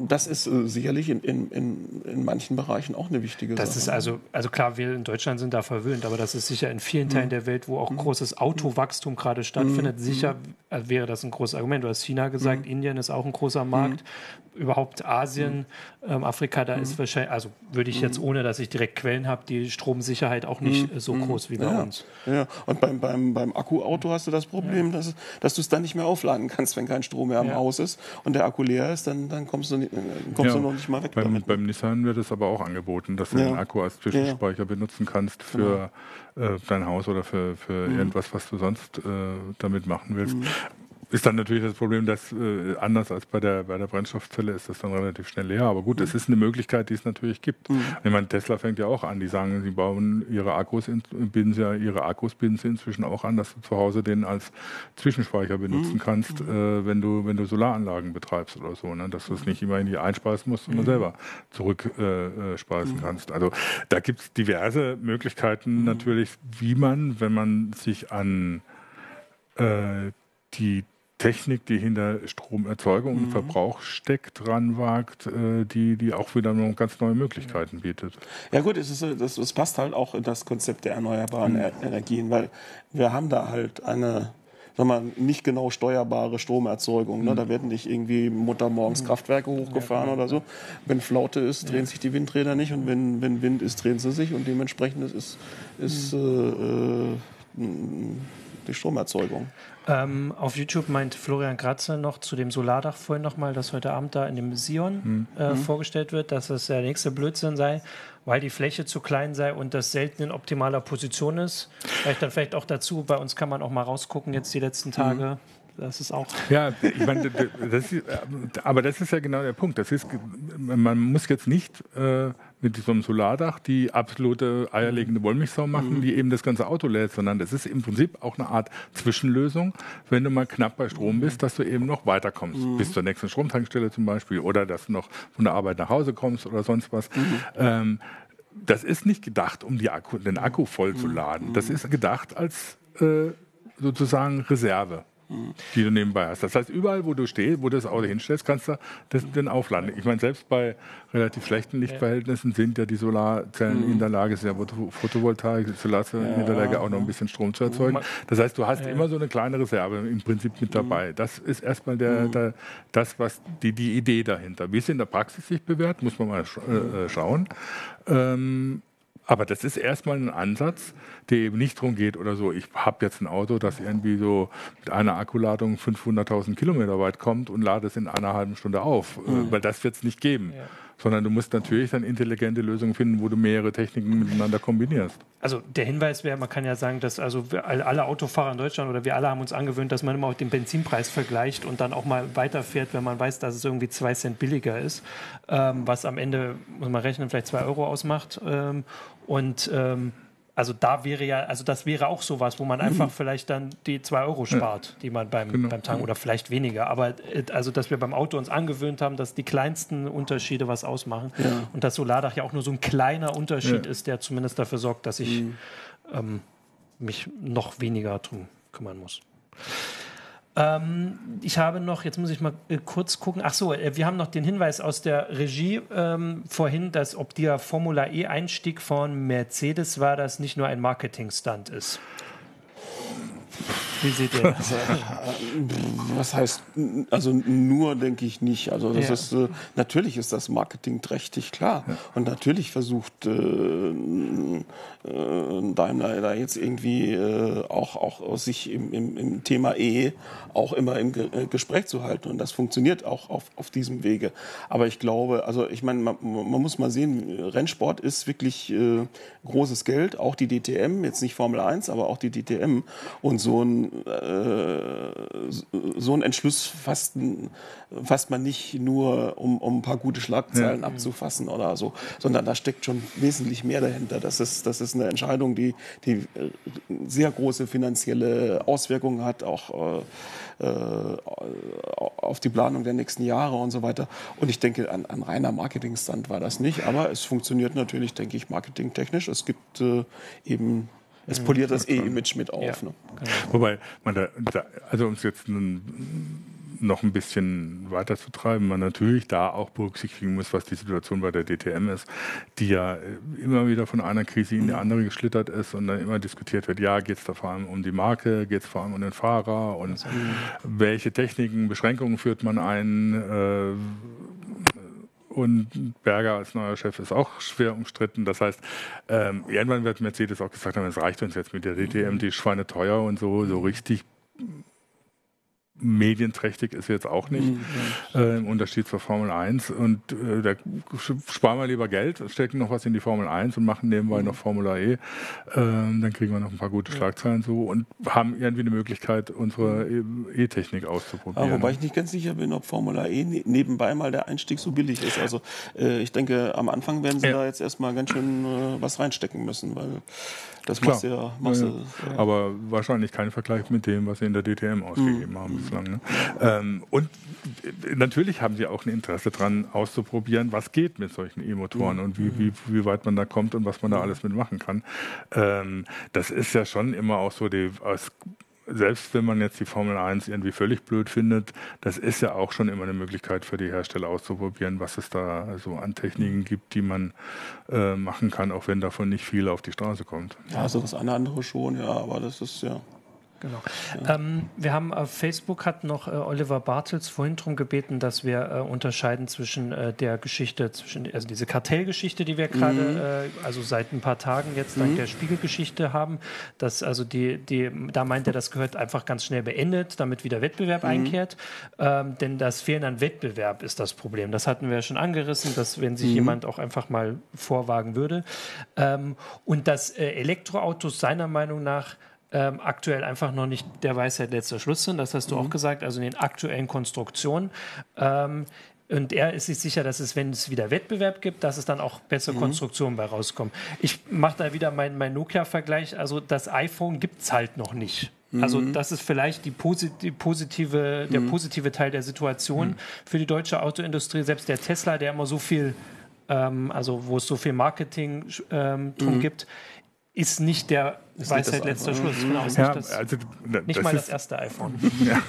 Das ist äh, sicherlich in, in, in, in manchen Bereichen auch eine wichtige das Sache. ist also, also klar, wir in Deutschland sind da verwöhnt, aber das ist sicher in vielen Teilen mhm. der Welt, wo auch mhm. großes Autowachstum gerade stattfindet, mhm. Sicher äh, wäre das ein großes Argument. Du hast China gesagt, mhm. Indien ist auch ein großer Markt. Mhm. Überhaupt Asien, ähm, Afrika, da ist wahrscheinlich, also würde ich jetzt, ohne dass ich direkt Quellen habe, die Stromsicherheit auch nicht so groß wie bei ja. uns. Ja, und beim, beim, beim Akkuauto hast du das Problem, ja. dass, dass du es dann nicht mehr aufladen kannst, wenn kein Strom mehr im ja. Haus ist und der Akku leer ist, dann, dann kommst, du, nicht, kommst du noch nicht mal weg beim, damit. Beim Nissan wird es aber auch angeboten, dass du den Akku als Zwischenspeicher benutzen kannst für genau. Äh, dein Haus oder für, für mhm. irgendwas, was du sonst äh, damit machen willst. Mhm ist dann natürlich das Problem, dass äh, anders als bei der, bei der Brennstoffzelle ist das dann relativ schnell leer. Aber gut, es mhm. ist eine Möglichkeit, die es natürlich gibt. Mhm. Ich meine, Tesla fängt ja auch an. Die sagen, sie bauen ihre Akkus, in, binden sie, ihre Akkus binden sie inzwischen auch an, dass du zu Hause den als Zwischenspeicher benutzen mhm. kannst, mhm. äh, wenn du wenn du Solaranlagen betreibst oder so, ne? dass du es nicht immer in die einspeisen musst, sondern mhm. selber zurückspeisen äh, äh kannst. Also da gibt es diverse Möglichkeiten natürlich, wie man, wenn man sich an äh, die Technik, die hinter Stromerzeugung und mhm. Verbrauch steckt, dran wagt, äh, die, die auch wieder ganz neue Möglichkeiten bietet. Ja gut, es, ist, das passt halt auch in das Konzept der erneuerbaren mhm. Energien, weil wir haben da halt eine sag mal, nicht genau steuerbare Stromerzeugung. Ne? Mhm. Da werden nicht irgendwie Muttermorgens mhm. Kraftwerke hochgefahren ja, oder so. Wenn Flaute ist, drehen ja. sich die Windräder nicht und wenn, wenn Wind ist, drehen sie sich und dementsprechend ist, ist mhm. äh, äh, die Stromerzeugung. Ähm, auf YouTube meint Florian Kratze noch zu dem Solardach vorhin nochmal, das heute Abend da in dem Sion hm. äh, hm. vorgestellt wird, dass das der nächste Blödsinn sei, weil die Fläche zu klein sei und das selten in optimaler Position ist. Vielleicht dann vielleicht auch dazu, bei uns kann man auch mal rausgucken jetzt die letzten Tage. Hm. Das ist auch. Ja, ich meine, das ist, aber das ist ja genau der Punkt. Das ist, man muss jetzt nicht äh, mit so einem Solardach die absolute eierlegende Wollmilchsau machen, mhm. die eben das ganze Auto lädt, sondern das ist im Prinzip auch eine Art Zwischenlösung, wenn du mal knapp bei Strom mhm. bist, dass du eben noch weiterkommst, mhm. bis zur nächsten Stromtankstelle zum Beispiel, oder dass du noch von der Arbeit nach Hause kommst oder sonst was. Mhm. Ähm, das ist nicht gedacht, um Akku, den Akku voll zu laden. Das ist gedacht als äh, sozusagen Reserve die du nebenbei hast. Das heißt, überall, wo du stehst, wo du das Auto hinstellst, kannst du das, den aufladen. Ich meine, selbst bei relativ schlechten Lichtverhältnissen sind ja die Solarzellen mhm. in der Lage, sehr Photovoltaik, Solarzellen ja. in der Lage, auch noch ein bisschen Strom zu erzeugen. Das heißt, du hast immer so eine kleine Reserve im Prinzip mit dabei. Mhm. Das ist erstmal der, mhm. der, das, was die, die Idee dahinter. Wie es in der Praxis sich bewährt, muss man mal sch äh, schauen. Ähm, aber das ist erstmal ein Ansatz, der eben nicht darum geht oder so, ich habe jetzt ein Auto, das irgendwie so mit einer Akkuladung 500.000 Kilometer weit kommt und lade es in einer halben Stunde auf, mhm. weil das wird es nicht geben. Ja sondern du musst natürlich dann intelligente Lösungen finden, wo du mehrere Techniken miteinander kombinierst. Also der Hinweis wäre, man kann ja sagen, dass also alle Autofahrer in Deutschland oder wir alle haben uns angewöhnt, dass man immer auch den Benzinpreis vergleicht und dann auch mal weiterfährt, wenn man weiß, dass es irgendwie zwei Cent billiger ist, ähm, was am Ende, muss man rechnen, vielleicht zwei Euro ausmacht. Ähm, und ähm, also da wäre ja, also das wäre auch sowas, wo man einfach mhm. vielleicht dann die zwei Euro spart, ja. die man beim, genau. beim Tanken oder vielleicht weniger. Aber äh, also, dass wir beim Auto uns angewöhnt haben, dass die kleinsten Unterschiede was ausmachen ja. und das Solardach ja auch nur so ein kleiner Unterschied ja. ist, der zumindest dafür sorgt, dass ich mhm. ähm, mich noch weniger drum kümmern muss. Ähm, ich habe noch, jetzt muss ich mal äh, kurz gucken. Ach so, äh, wir haben noch den Hinweis aus der Regie ähm, vorhin, dass ob der Formula E Einstieg von Mercedes war, das nicht nur ein Marketing-Stunt ist. Wie seht ihr das? Was heißt, also nur denke ich nicht. Also das ja. ist, äh, natürlich ist das marketingträchtig, klar. Ja. Und natürlich versucht äh, äh, Daimler da jetzt irgendwie äh, auch, auch sich im, im, im Thema E auch immer im Ge äh, Gespräch zu halten. Und das funktioniert auch auf, auf diesem Wege. Aber ich glaube, also ich meine, man, man muss mal sehen, Rennsport ist wirklich äh, großes Geld. Auch die DTM, jetzt nicht Formel 1, aber auch die DTM. Und so ein ein, äh, so ein Entschluss fasst, fasst man nicht nur, um, um ein paar gute Schlagzeilen ja. abzufassen oder so, sondern da steckt schon wesentlich mehr dahinter. Das ist, das ist eine Entscheidung, die, die sehr große finanzielle Auswirkungen hat, auch äh, äh, auf die Planung der nächsten Jahre und so weiter. Und ich denke, an, an reiner Marketingstand war das nicht, aber es funktioniert natürlich, denke ich, marketingtechnisch. Es gibt äh, eben es poliert das E-Image mit auf. Ja, ne? genau. Wobei, man da, also um es jetzt noch ein bisschen weiter zu treiben, man natürlich da auch berücksichtigen muss, was die Situation bei der DTM ist, die ja äh, immer wieder von einer Krise in die andere geschlittert ist und dann immer diskutiert wird, ja, geht es da vor allem um die Marke, geht es vor allem um den Fahrer und welche Techniken, Beschränkungen führt man ein, äh, und Berger als neuer Chef ist auch schwer umstritten. Das heißt, ähm, irgendwann wird Mercedes auch gesagt haben, es reicht uns jetzt mit der DTM, die Schweine teuer und so, so richtig medienträchtig ist jetzt auch nicht, mhm. äh, im Unterschied zur Formel 1. Und äh, da sparen wir lieber Geld, stecken noch was in die Formel 1 und machen nebenbei mhm. noch Formula E. Äh, dann kriegen wir noch ein paar gute Schlagzeilen so und haben irgendwie eine Möglichkeit, unsere E-Technik auszuprobieren. Ja, wobei ich nicht ganz sicher bin, ob Formula E ne-, nebenbei mal der Einstieg so billig ist. Also äh, ich denke, am Anfang werden sie ja. da jetzt erstmal ganz schön äh, was reinstecken müssen, weil das Klar. machst du ja. Machst ja, ja. Du, ja. Aber wahrscheinlich kein Vergleich mit dem, was sie in der DTM ausgegeben mhm. haben bislang. Ne? Ähm, und natürlich haben sie auch ein Interesse daran, auszuprobieren, was geht mit solchen E-Motoren mhm. und wie, wie, wie weit man da kommt und was man da mhm. alles mitmachen kann. Ähm, das ist ja schon immer auch so die, aus selbst wenn man jetzt die Formel 1 irgendwie völlig blöd findet, das ist ja auch schon immer eine Möglichkeit für die Hersteller auszuprobieren, was es da so an Techniken gibt, die man äh, machen kann, auch wenn davon nicht viel auf die Straße kommt. Ja, also das eine andere schon, ja, aber das ist ja. Genau. Ja. Ähm, wir haben auf Facebook hat noch äh, Oliver Bartels vorhin darum gebeten, dass wir äh, unterscheiden zwischen äh, der Geschichte, zwischen also diese Kartellgeschichte, die wir gerade, mhm. Äh, also seit ein paar Tagen jetzt dank mhm. der Spiegelgeschichte haben, dass also die, die, da meint er, das gehört einfach ganz schnell beendet, damit wieder Wettbewerb mhm. einkehrt. Ähm, denn das Fehlen an Wettbewerb ist das Problem. Das hatten wir ja schon angerissen, dass wenn sich mhm. jemand auch einfach mal vorwagen würde. Ähm, und dass äh, Elektroautos seiner Meinung nach ähm, aktuell einfach noch nicht der Weisheit letzter Schluss sind. Das hast du mhm. auch gesagt, also in den aktuellen Konstruktionen. Ähm, und er ist sich sicher, dass es, wenn es wieder Wettbewerb gibt, dass es dann auch bessere mhm. Konstruktionen bei rauskommen. Ich mache da wieder meinen mein Nokia-Vergleich. Also das iPhone gibt es halt noch nicht. Also mhm. das ist vielleicht die positive, der mhm. positive Teil der Situation mhm. für die deutsche Autoindustrie. Selbst der Tesla, der immer so viel, ähm, also wo es so viel Marketing ähm, drum gibt, ist nicht der ist Weisheit letzter Schluss. Genau, ja, nicht, das, also, nicht mal ist, das erste iPhone. Ja,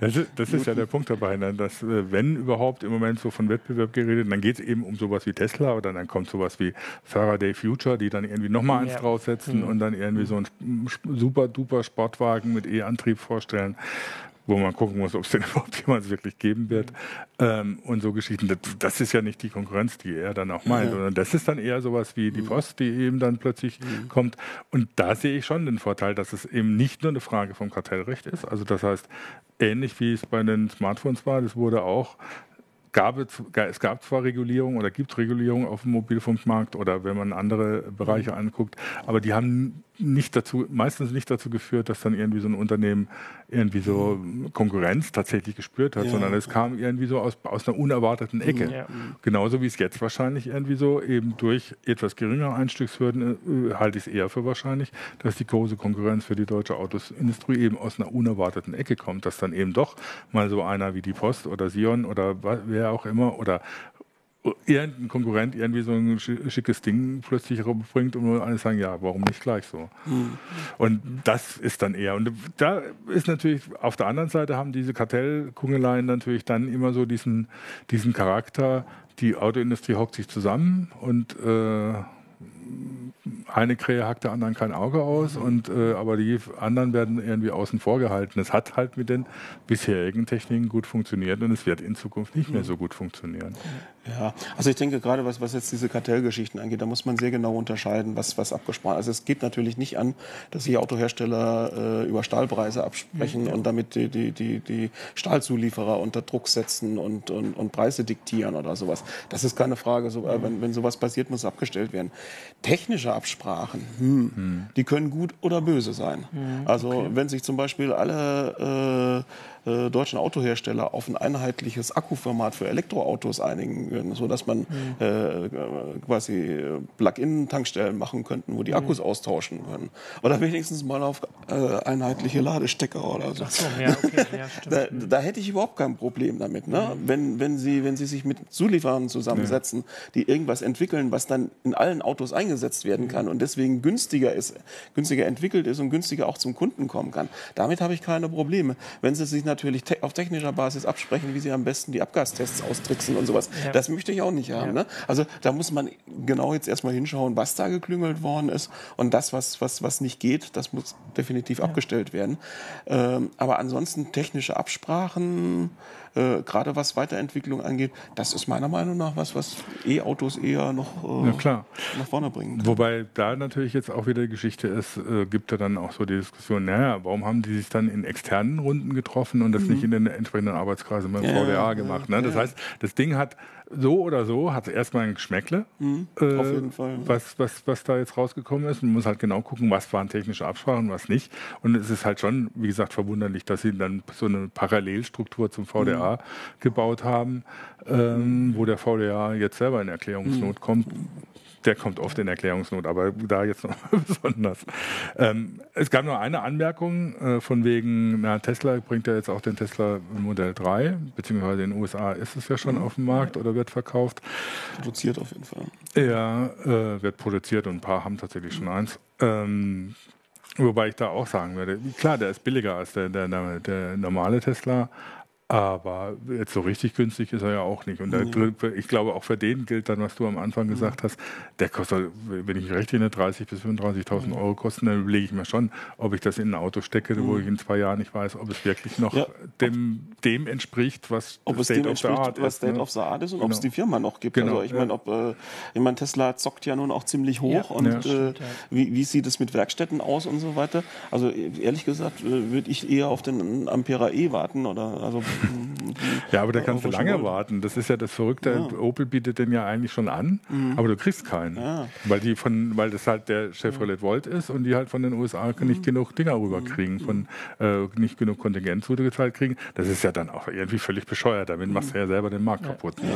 das, ist, das ist ja der Punkt dabei, ne, dass äh, wenn überhaupt im Moment so von Wettbewerb geredet, dann geht es eben um sowas wie Tesla oder dann kommt sowas wie Faraday Future, die dann irgendwie nochmal eins ja. draufsetzen mhm. und dann irgendwie so einen super duper Sportwagen mit E-Antrieb vorstellen wo man gucken muss, ob es denn überhaupt jemals wirklich geben wird. Ähm, und so Geschichten. Das, das, ist ja nicht die Konkurrenz, die er dann auch meint, sondern das ist dann eher sowas wie die mhm. Post, die eben dann plötzlich mhm. kommt. Und da sehe ich schon den Vorteil, dass es eben nicht nur eine Frage vom Kartellrecht ist. Also das heißt, ähnlich wie es bei den Smartphones war, das wurde auch gab es, es gab zwar Regulierung oder gibt Regulierung auf dem Mobilfunkmarkt oder wenn man andere Bereiche mhm. anguckt, aber die haben nicht dazu, meistens nicht dazu geführt, dass dann irgendwie so ein Unternehmen irgendwie so Konkurrenz tatsächlich gespürt hat, ja. sondern es kam irgendwie so aus, aus einer unerwarteten Ecke. Ja. Genauso wie es jetzt wahrscheinlich irgendwie so eben durch etwas geringere Einstiegshürden äh, halte ich es eher für wahrscheinlich, dass die große Konkurrenz für die deutsche Autosindustrie eben aus einer unerwarteten Ecke kommt, dass dann eben doch mal so einer wie die Post oder Sion oder wer auch immer oder irgendein Konkurrent irgendwie so ein schickes Ding plötzlich bringt und alle sagen, ja, warum nicht gleich so? Mhm. Und das ist dann eher. Und da ist natürlich, auf der anderen Seite haben diese Kartellkungeleien natürlich dann immer so diesen, diesen Charakter, die Autoindustrie hockt sich zusammen und äh, eine Krähe hackt der anderen kein Auge aus, und, äh, aber die anderen werden irgendwie außen vor gehalten. Es hat halt mit den bisherigen Techniken gut funktioniert und es wird in Zukunft nicht mehr so gut funktionieren. Ja, also ich denke gerade, was, was jetzt diese Kartellgeschichten angeht, da muss man sehr genau unterscheiden, was, was abgesprochen Also es geht natürlich nicht an, dass sich Autohersteller äh, über Stahlpreise absprechen ja. und damit die, die, die, die Stahlzulieferer unter Druck setzen und, und, und Preise diktieren oder sowas. Das ist keine Frage. So, äh, wenn, wenn sowas passiert, muss abgestellt werden. Technische Absprachen hm, hm. die können gut oder böse sein. Hm, also okay. wenn sich zum Beispiel alle äh, äh, deutschen Autohersteller auf ein einheitliches Akkuformat für Elektroautos einigen würden, sodass man mhm. äh, quasi Plug-in-Tankstellen machen könnten, wo die mhm. Akkus austauschen würden. Oder wenigstens mal auf äh, einheitliche Ladestecker oder so. so ja, okay. ja, da, da, hätte ich überhaupt kein Problem damit. Ne? Mhm. Wenn, wenn, Sie, wenn Sie sich mit Zulieferern zusammensetzen, die irgendwas entwickeln, was dann in allen Autos eingesetzt werden kann und deswegen günstiger ist, günstiger entwickelt ist und günstiger auch zum Kunden kommen kann. Damit habe ich keine Probleme. Wenn Sie sich natürlich te auf technischer Basis absprechen, wie sie am besten die Abgastests austricksen und sowas. Ja. Das möchte ich auch nicht haben. Ja. Ne? Also da muss man genau jetzt erstmal hinschauen, was da geklüngelt worden ist. Und das, was, was, was nicht geht, das muss definitiv ja. abgestellt werden. Ähm, aber ansonsten technische Absprachen, äh, gerade was Weiterentwicklung angeht, das ist meiner Meinung nach was, was E-Autos eher noch äh, ja, nach vorne bringen. Kann. Wobei da natürlich jetzt auch wieder die Geschichte ist, äh, gibt ja dann auch so die Diskussion, naja, warum haben die sich dann in externen Runden getroffen und das mhm. nicht in den entsprechenden Arbeitskreisen beim ja, VDA gemacht? Ne? Das heißt, das Ding hat so oder so hat es erstmal ein Geschmäckle, mhm, äh, auf jeden Fall. Was, was, was da jetzt rausgekommen ist. Man muss halt genau gucken, was waren technische Absprachen, was nicht. Und es ist halt schon, wie gesagt, verwunderlich, dass sie dann so eine Parallelstruktur zum VDA mhm. gebaut haben, ähm, wo der VDA jetzt selber in Erklärungsnot mhm. kommt der kommt oft in Erklärungsnot, aber da jetzt noch besonders. Ähm, es gab noch eine Anmerkung äh, von wegen, na, Tesla bringt ja jetzt auch den Tesla Modell 3, beziehungsweise in den USA ist es ja schon mhm. auf dem Markt oder wird verkauft. Produziert auf jeden Fall. Ja, äh, wird produziert und ein paar haben tatsächlich schon eins. Ähm, Wobei ich da auch sagen würde, klar, der ist billiger als der, der, der normale Tesla, aber jetzt so richtig günstig ist er ja auch nicht. Und der, ich glaube, auch für den gilt dann, was du am Anfang gesagt hast, der kostet, wenn ich recht rechne, 30.000 bis 35.000 Euro kosten, dann überlege ich mir schon, ob ich das in ein Auto stecke, wo ich in zwei Jahren nicht weiß, ob es wirklich noch ja. dem, dem entspricht, was ob State dem of the Art was ist. State ne? of the Art ist und genau. ob es die Firma noch gibt. Genau. Also ich meine, ob äh, ich mein, Tesla zockt ja nun auch ziemlich hoch ja. und ja. Äh, wie, wie sieht es mit Werkstätten aus und so weiter. Also ehrlich gesagt äh, würde ich eher auf den Ampera E warten oder also ja, aber da kannst du lange warten. Das ist ja das Verrückte. Ja. Opel bietet den ja eigentlich schon an, mhm. aber du kriegst keinen. Ja. Weil die von, weil das halt der Chevrolet Volt ist und die halt von den USA mhm. nicht genug Dinger rüberkriegen, von äh, nicht genug Kontingent zugezahlt kriegen. Das ist ja dann auch irgendwie völlig bescheuert. Damit machst du ja selber den Markt kaputt. Ne?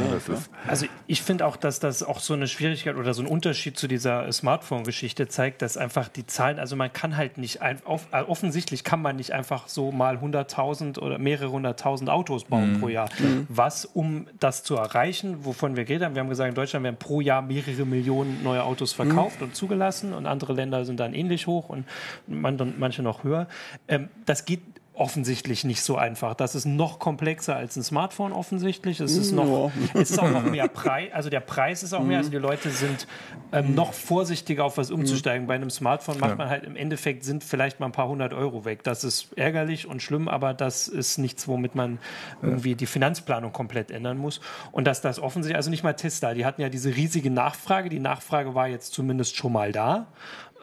also ich finde auch, dass das auch so eine Schwierigkeit oder so ein Unterschied zu dieser Smartphone-Geschichte zeigt, dass einfach die Zahlen, also man kann halt nicht, ein, auf, offensichtlich kann man nicht einfach so mal 100.000 oder mehrere hunderttausend Autos bauen mhm. pro Jahr. Mhm. Was, um das zu erreichen, wovon wir geredet haben, wir haben gesagt, in Deutschland werden pro Jahr mehrere Millionen neue Autos verkauft mhm. und zugelassen und andere Länder sind dann ähnlich hoch und manche noch höher. Ähm, das geht offensichtlich nicht so einfach. Das ist noch komplexer als ein Smartphone offensichtlich. Es ist noch, ja. es ist auch noch mehr Preis. Also der Preis ist auch mehr. Also die Leute sind ähm, noch vorsichtiger auf was umzusteigen. Bei einem Smartphone macht man halt im Endeffekt sind vielleicht mal ein paar hundert Euro weg. Das ist ärgerlich und schlimm, aber das ist nichts, womit man irgendwie die Finanzplanung komplett ändern muss. Und dass das offensichtlich, also nicht mal Tesla, die hatten ja diese riesige Nachfrage. Die Nachfrage war jetzt zumindest schon mal da.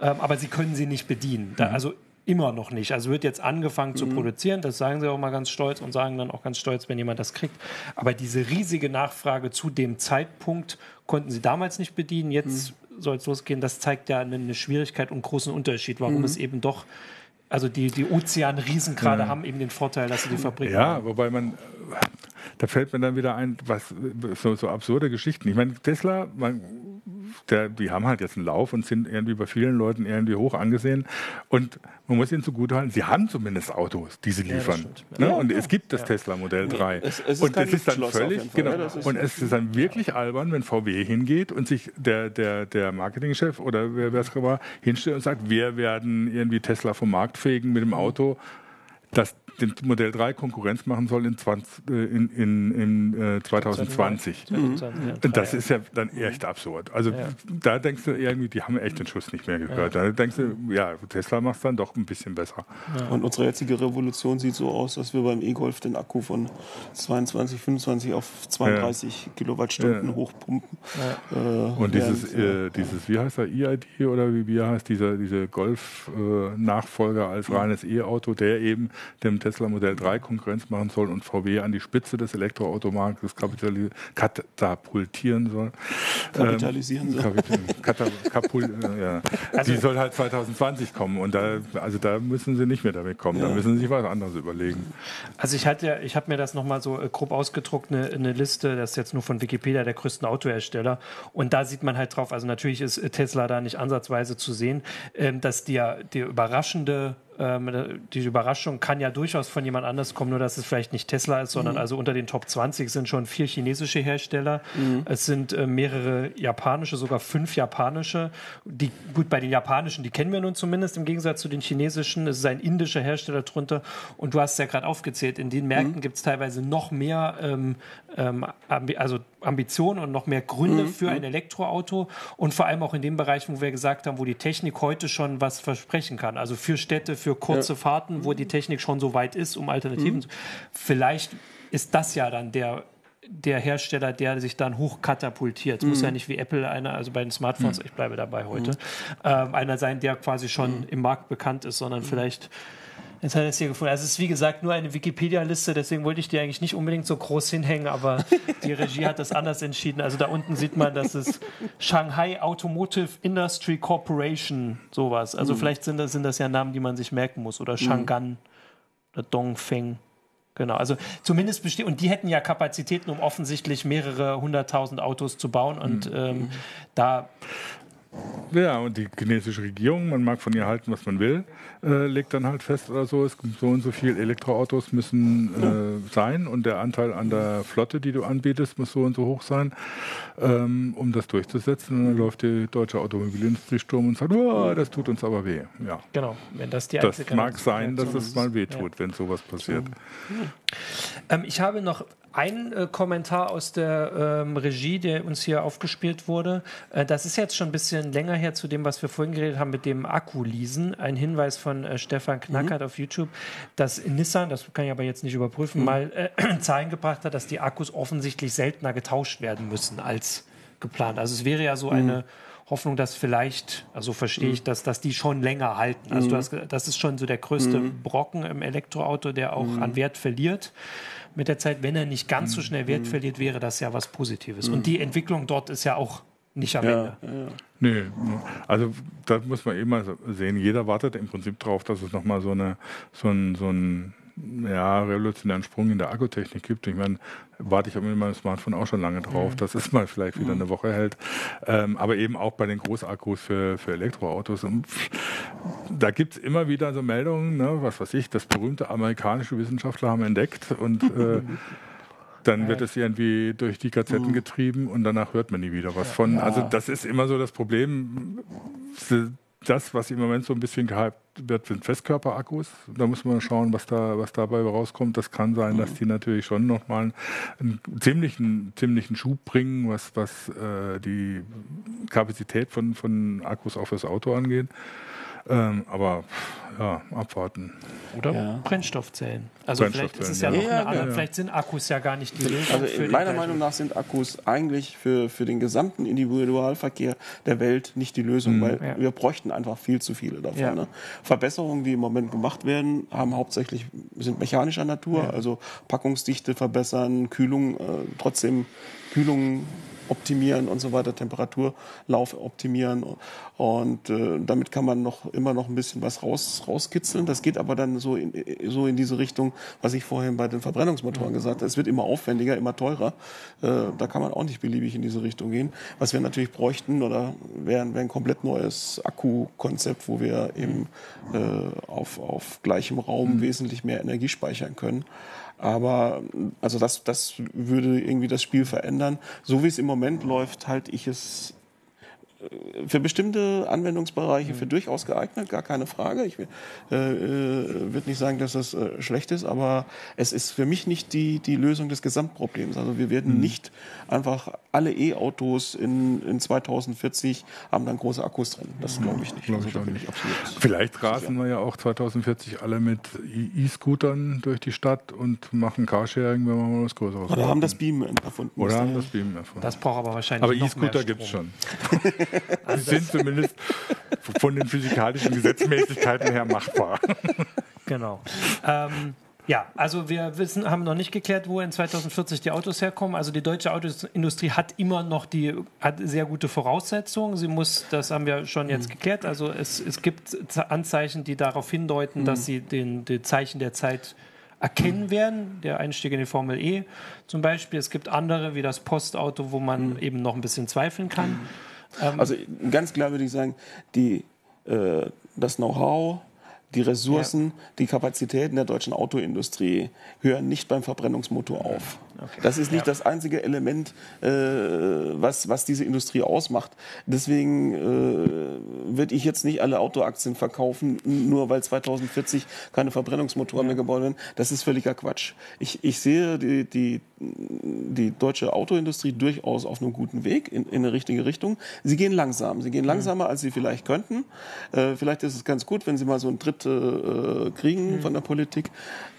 Ähm, aber sie können sie nicht bedienen. Da, mhm. also immer noch nicht. Also wird jetzt angefangen mhm. zu produzieren, das sagen sie auch mal ganz stolz und sagen dann auch ganz stolz, wenn jemand das kriegt. Aber diese riesige Nachfrage zu dem Zeitpunkt konnten sie damals nicht bedienen. Jetzt mhm. soll es losgehen. Das zeigt ja eine, Schwierigkeit und großen Unterschied, warum mhm. es eben doch also die, die Ozeanriesen gerade ja. haben eben den Vorteil, dass sie die Fabrik ja, haben. Ja, wobei man, da fällt mir dann wieder ein, was so, so absurde Geschichten. Ich meine, Tesla, man, der, die haben halt jetzt einen Lauf und sind irgendwie bei vielen Leuten irgendwie hoch angesehen. Und man muss ihnen zugutehalten, sie haben zumindest Autos, die sie liefern. Ja, ne? Und es gibt das Tesla Modell 3. Es, es und das ist dann völlig, genau, und es ist dann wirklich albern, wenn VW hingeht und sich der, der, der Marketingchef oder wer es war, hinstellt und sagt, wir werden irgendwie Tesla vom Markt fegen mit dem Auto. Das dem Modell 3 Konkurrenz machen soll in, 20, äh, in, in, in äh, 2020. Mhm. Das ist ja dann echt absurd. Also ja. da denkst du irgendwie, die haben echt den Schuss nicht mehr gehört. Ja. Da denkst du, ja, Tesla macht es dann doch ein bisschen besser. Ja. Und unsere jetzige Revolution sieht so aus, dass wir beim E-Golf den Akku von 22, 25 auf 32 Kilowattstunden hochpumpen. Äh, Und dieses, äh, dieses, wie heißt der, EID oder wie, wie heißt dieser diese Golf-Nachfolger als reines E-Auto, der eben dem Tesla Modell 3 Konkurrenz machen soll und VW an die Spitze des Elektroautomarktes katapultieren soll. Kapitalisieren ähm, soll. Kapul, ja. also, die soll halt 2020 kommen und da, also da müssen sie nicht mehr damit kommen. Ja. Da müssen sie sich was anderes überlegen. Also ich hatte, ich habe mir das nochmal so äh, grob ausgedruckt, eine, eine Liste, das ist jetzt nur von Wikipedia der größten Autohersteller und da sieht man halt drauf, also natürlich ist Tesla da nicht ansatzweise zu sehen, ähm, dass die, die überraschende ähm, die Überraschung kann ja durchaus von jemand anders kommen, nur dass es vielleicht nicht Tesla ist, sondern mhm. also unter den Top 20 sind schon vier chinesische Hersteller. Mhm. Es sind äh, mehrere japanische, sogar fünf japanische. Die, gut, bei den japanischen, die kennen wir nun zumindest im Gegensatz zu den chinesischen. Es ist ein indischer Hersteller drunter. Und du hast es ja gerade aufgezählt, in den Märkten mhm. gibt es teilweise noch mehr ähm, ähm, also Ambitionen und noch mehr Gründe mhm. für ein mhm. Elektroauto. Und vor allem auch in dem Bereich, wo wir gesagt haben, wo die Technik heute schon was versprechen kann. Also für Städte, für kurze ja. Fahrten, wo die Technik schon so weit ist, um Alternativen mhm. zu. Vielleicht ist das ja dann der der Hersteller, der sich dann hochkatapultiert. Es mhm. muss ja nicht wie Apple einer, also bei den Smartphones, mhm. ich bleibe dabei heute, mhm. äh, einer sein, der quasi schon mhm. im Markt bekannt ist, sondern mhm. vielleicht Jetzt hat er es hier gefunden. Also es ist wie gesagt nur eine Wikipedia-Liste, deswegen wollte ich die eigentlich nicht unbedingt so groß hinhängen, aber die Regie hat das anders entschieden. Also da unten sieht man, dass es Shanghai Automotive Industry Corporation sowas. Also mhm. vielleicht sind das, sind das ja Namen, die man sich merken muss. Oder Shangan mhm. oder Dongfeng. Genau, also zumindest besteht, und die hätten ja Kapazitäten, um offensichtlich mehrere hunderttausend Autos zu bauen. Und mhm. ähm, da ja, und die chinesische Regierung, man mag von ihr halten, was man will, äh, legt dann halt fest oder so, es so und so viele Elektroautos müssen äh, sein und der Anteil an der Flotte, die du anbietest, muss so und so hoch sein, ähm, um das durchzusetzen. Und dann läuft die deutsche Automobilindustrie Sturm und sagt, oh, das tut uns aber weh. Ja. Genau, wenn das die Das mag sein, dass es mal weh tut, ja. wenn sowas passiert. Ähm, ich habe noch ein äh, Kommentar aus der ähm, Regie, der uns hier aufgespielt wurde. Äh, das ist jetzt schon ein bisschen länger her zu dem, was wir vorhin geredet haben mit dem Akku-Leasen. Ein Hinweis von äh, Stefan Knackert mhm. auf YouTube, dass Nissan, das kann ich aber jetzt nicht überprüfen, mhm. mal äh, Zahlen gebracht hat, dass die Akkus offensichtlich seltener getauscht werden müssen als geplant. Also es wäre ja so mhm. Hoffnung, dass vielleicht, also verstehe ich, mhm. dass, dass die schon länger halten. Also du mhm. hast, das ist schon so der größte mhm. Brocken im Elektroauto, der auch an Wert verliert mit der Zeit, wenn er nicht ganz so schnell Wert verliert, wäre das ja was Positives. Und die Entwicklung dort ist ja auch nicht am ja, Ende. Ja. Nee, also da muss man eben mal sehen, jeder wartet im Prinzip darauf, dass es nochmal so, eine, so ein, so ein ja, revolutionären Sprung in der Akkutechnik gibt. Ich meine, warte ich mit meinem Smartphone auch schon lange drauf, mhm. dass es mal vielleicht wieder mhm. eine Woche hält. Ähm, aber eben auch bei den Großakkus für, für Elektroautos. Und da gibt es immer wieder so Meldungen, ne, was weiß ich, das berühmte amerikanische Wissenschaftler haben entdeckt und äh, dann wird es irgendwie durch die Gazetten mhm. getrieben und danach hört man nie wieder was von. Also das ist immer so das Problem das, was im Moment so ein bisschen gehypt wird, sind Festkörperakkus. Da muss man schauen, was da, was dabei rauskommt. Das kann sein, dass mhm. die natürlich schon nochmal einen ziemlichen, ziemlichen Schub bringen, was, was äh, die Kapazität von, von Akkus auch fürs Auto angeht. Ähm, aber ja, abwarten. Oder ja. Brennstoffzellen. Also Brennstoffzellen, vielleicht ist es ja, ja. noch eine andere, vielleicht sind Akkus ja gar nicht die Lösung. Also meiner Meinung nach sind Akkus eigentlich für, für den gesamten Individualverkehr der Welt nicht die Lösung, mhm. weil wir bräuchten einfach viel zu viele davon. Ne? Verbesserungen, die im Moment gemacht werden, haben hauptsächlich sind mechanischer Natur, also Packungsdichte verbessern, Kühlung, äh, trotzdem Kühlung optimieren und so weiter, Temperaturlauf optimieren. Und äh, damit kann man noch immer noch ein bisschen was raus, rauskitzeln. Das geht aber dann so in, so in diese Richtung, was ich vorhin bei den Verbrennungsmotoren gesagt habe. Es wird immer aufwendiger, immer teurer. Äh, da kann man auch nicht beliebig in diese Richtung gehen. Was wir natürlich bräuchten oder wäre wär ein komplett neues Akkukonzept, wo wir eben äh, auf, auf gleichem Raum mhm. wesentlich mehr Energie speichern können. Aber also das, das würde irgendwie das Spiel verändern. So wie es im Moment läuft, halte ich es für bestimmte Anwendungsbereiche für mhm. durchaus geeignet, gar keine Frage. Ich äh, äh, würde nicht sagen, dass das äh, schlecht ist, aber es ist für mich nicht die, die Lösung des Gesamtproblems. Also wir werden mhm. nicht einfach alle E-Autos in, in 2040 haben dann große Akkus drin. Das glaube ich nicht. Glaub ich also, nicht. Vielleicht rasen wir ja auch 2040 alle mit E-Scootern durch die Stadt und machen Carsharing, wenn wir mal was Größeres Oder haben das Beam erfunden. Oder haben das Beam erfunden. Das braucht aber wahrscheinlich Aber E-Scooter gibt es schon. also sind zumindest von den physikalischen Gesetzmäßigkeiten her machbar. Genau. Ähm, Ja, also wir wissen, haben noch nicht geklärt, wo in 2040 die Autos herkommen. Also die deutsche Autoindustrie hat immer noch die, hat sehr gute Voraussetzungen. Sie muss, das haben wir schon jetzt mhm. geklärt. Also es, es gibt Anzeichen, die darauf hindeuten, mhm. dass sie den, die Zeichen der Zeit erkennen mhm. werden. Der Einstieg in die Formel E zum Beispiel. Es gibt andere wie das Postauto, wo man mhm. eben noch ein bisschen zweifeln kann. Ähm, also ganz klar würde ich sagen, die, äh, das Know-how, die Ressourcen, ja. die Kapazitäten der deutschen Autoindustrie hören nicht beim Verbrennungsmotor auf. Okay. Das ist nicht ja. das einzige Element, äh, was, was diese Industrie ausmacht. Deswegen äh, würde ich jetzt nicht alle Autoaktien verkaufen, nur weil 2040 keine Verbrennungsmotoren ja. mehr gebaut werden. Das ist völliger Quatsch. Ich, ich sehe die, die, die deutsche Autoindustrie durchaus auf einem guten Weg in, in eine richtige Richtung. Sie gehen langsam. Sie gehen langsamer, als sie vielleicht könnten. Äh, vielleicht ist es ganz gut, wenn sie mal so einen Tritt äh, kriegen mhm. von der Politik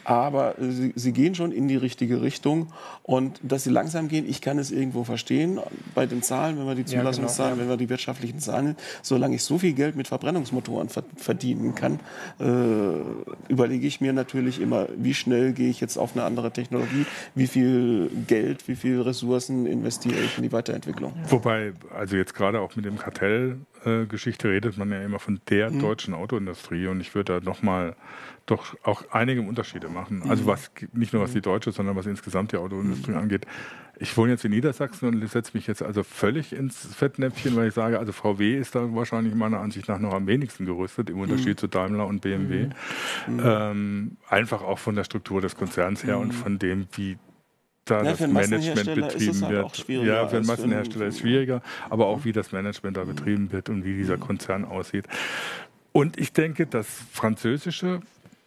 aber sie, sie, gehen schon in die richtige Richtung. Und dass sie langsam gehen, ich kann es irgendwo verstehen bei den Zahlen, wenn wir die Zulassungszahlen, ja, genau, ja. wenn wir die wirtschaftlichen Zahlen, solange ich so viel Geld mit Verbrennungsmotoren verdienen kann, äh, überlege ich mir natürlich immer, wie schnell gehe ich jetzt auf eine andere Technologie, wie viel Geld, wie viel Ressourcen investiere ich in die Weiterentwicklung. Wobei, also jetzt gerade auch mit dem Kartellgeschichte äh, redet man ja immer von der mhm. deutschen Autoindustrie und ich würde da nochmal doch auch einige Unterschiede machen. Also mhm. was nicht nur was die deutsche, sondern was insgesamt die Autoindustrie mhm. angeht. Ich wohne jetzt in Niedersachsen und setze mich jetzt also völlig ins Fettnäpfchen, weil ich sage, also VW ist da wahrscheinlich meiner Ansicht nach noch am wenigsten gerüstet, im Unterschied mhm. zu Daimler und BMW. Mhm. Ähm, einfach auch von der Struktur des Konzerns her und mhm. von dem, wie da ja, das Management betrieben halt wird. Ja, für einen Massenhersteller ist es schwieriger, aber auch wie das Management da betrieben wird und wie dieser Konzern aussieht. Und ich denke, das französische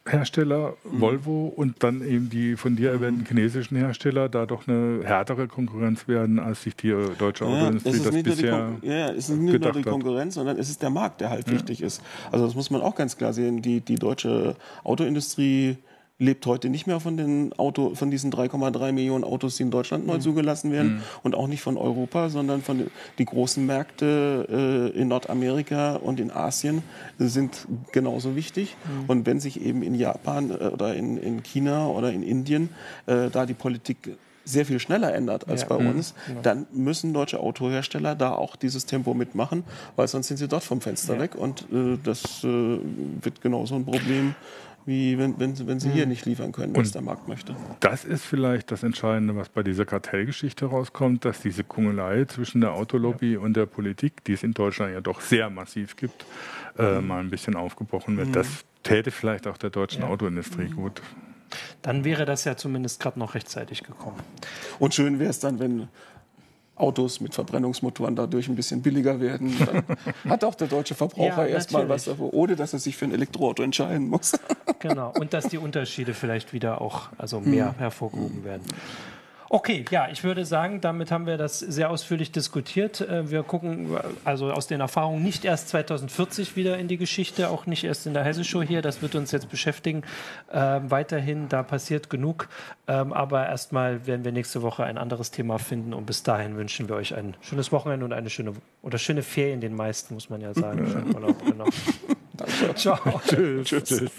Hersteller, mhm. Volvo und dann eben die von dir erwähnten chinesischen Hersteller da doch eine härtere Konkurrenz werden, als sich die deutsche Autoindustrie ja, das bisher Ja, es ist nicht nur die Konkurrenz, sondern es ist der Markt, der halt ja. wichtig ist. Also das muss man auch ganz klar sehen. Die, die deutsche Autoindustrie lebt heute nicht mehr von den Auto, von diesen 3,3 Millionen Autos, die in Deutschland neu mhm. zugelassen werden mhm. und auch nicht von Europa, sondern von die großen Märkte äh, in Nordamerika und in Asien sind genauso wichtig. Mhm. Und wenn sich eben in Japan äh, oder in, in China oder in Indien äh, da die Politik sehr viel schneller ändert als ja. bei mhm. uns, ja. dann müssen deutsche Autohersteller da auch dieses Tempo mitmachen, weil sonst sind sie dort vom Fenster ja. weg und äh, das äh, wird genauso ein Problem wie wenn, wenn, wenn sie hier hm. nicht liefern können, was der Markt möchte. Das ist vielleicht das Entscheidende, was bei dieser Kartellgeschichte rauskommt, dass diese Kungelei zwischen der Autolobby ja. und der Politik, die es in Deutschland ja doch sehr massiv gibt, äh, mhm. mal ein bisschen aufgebrochen wird. Mhm. Das täte vielleicht auch der deutschen ja. Autoindustrie mhm. gut. Dann wäre das ja zumindest gerade noch rechtzeitig gekommen. Und schön wäre es dann, wenn Autos mit Verbrennungsmotoren dadurch ein bisschen billiger werden. Dann hat auch der deutsche Verbraucher ja, erstmal was davon, ohne dass er sich für ein Elektroauto entscheiden muss. genau, und dass die Unterschiede vielleicht wieder auch also mehr hm. hervorgehoben werden. Okay, ja, ich würde sagen, damit haben wir das sehr ausführlich diskutiert. Äh, wir gucken also aus den Erfahrungen nicht erst 2040 wieder in die Geschichte, auch nicht erst in der Heise-Show hier. Das wird uns jetzt beschäftigen. Ähm, weiterhin, da passiert genug. Ähm, aber erstmal werden wir nächste Woche ein anderes Thema finden. Und bis dahin wünschen wir euch ein schönes Wochenende und eine schöne oder schöne Ferien den meisten, muss man ja sagen. Schönen Urlaub, genau. Danke. Ciao. Tschüss. Tschüss.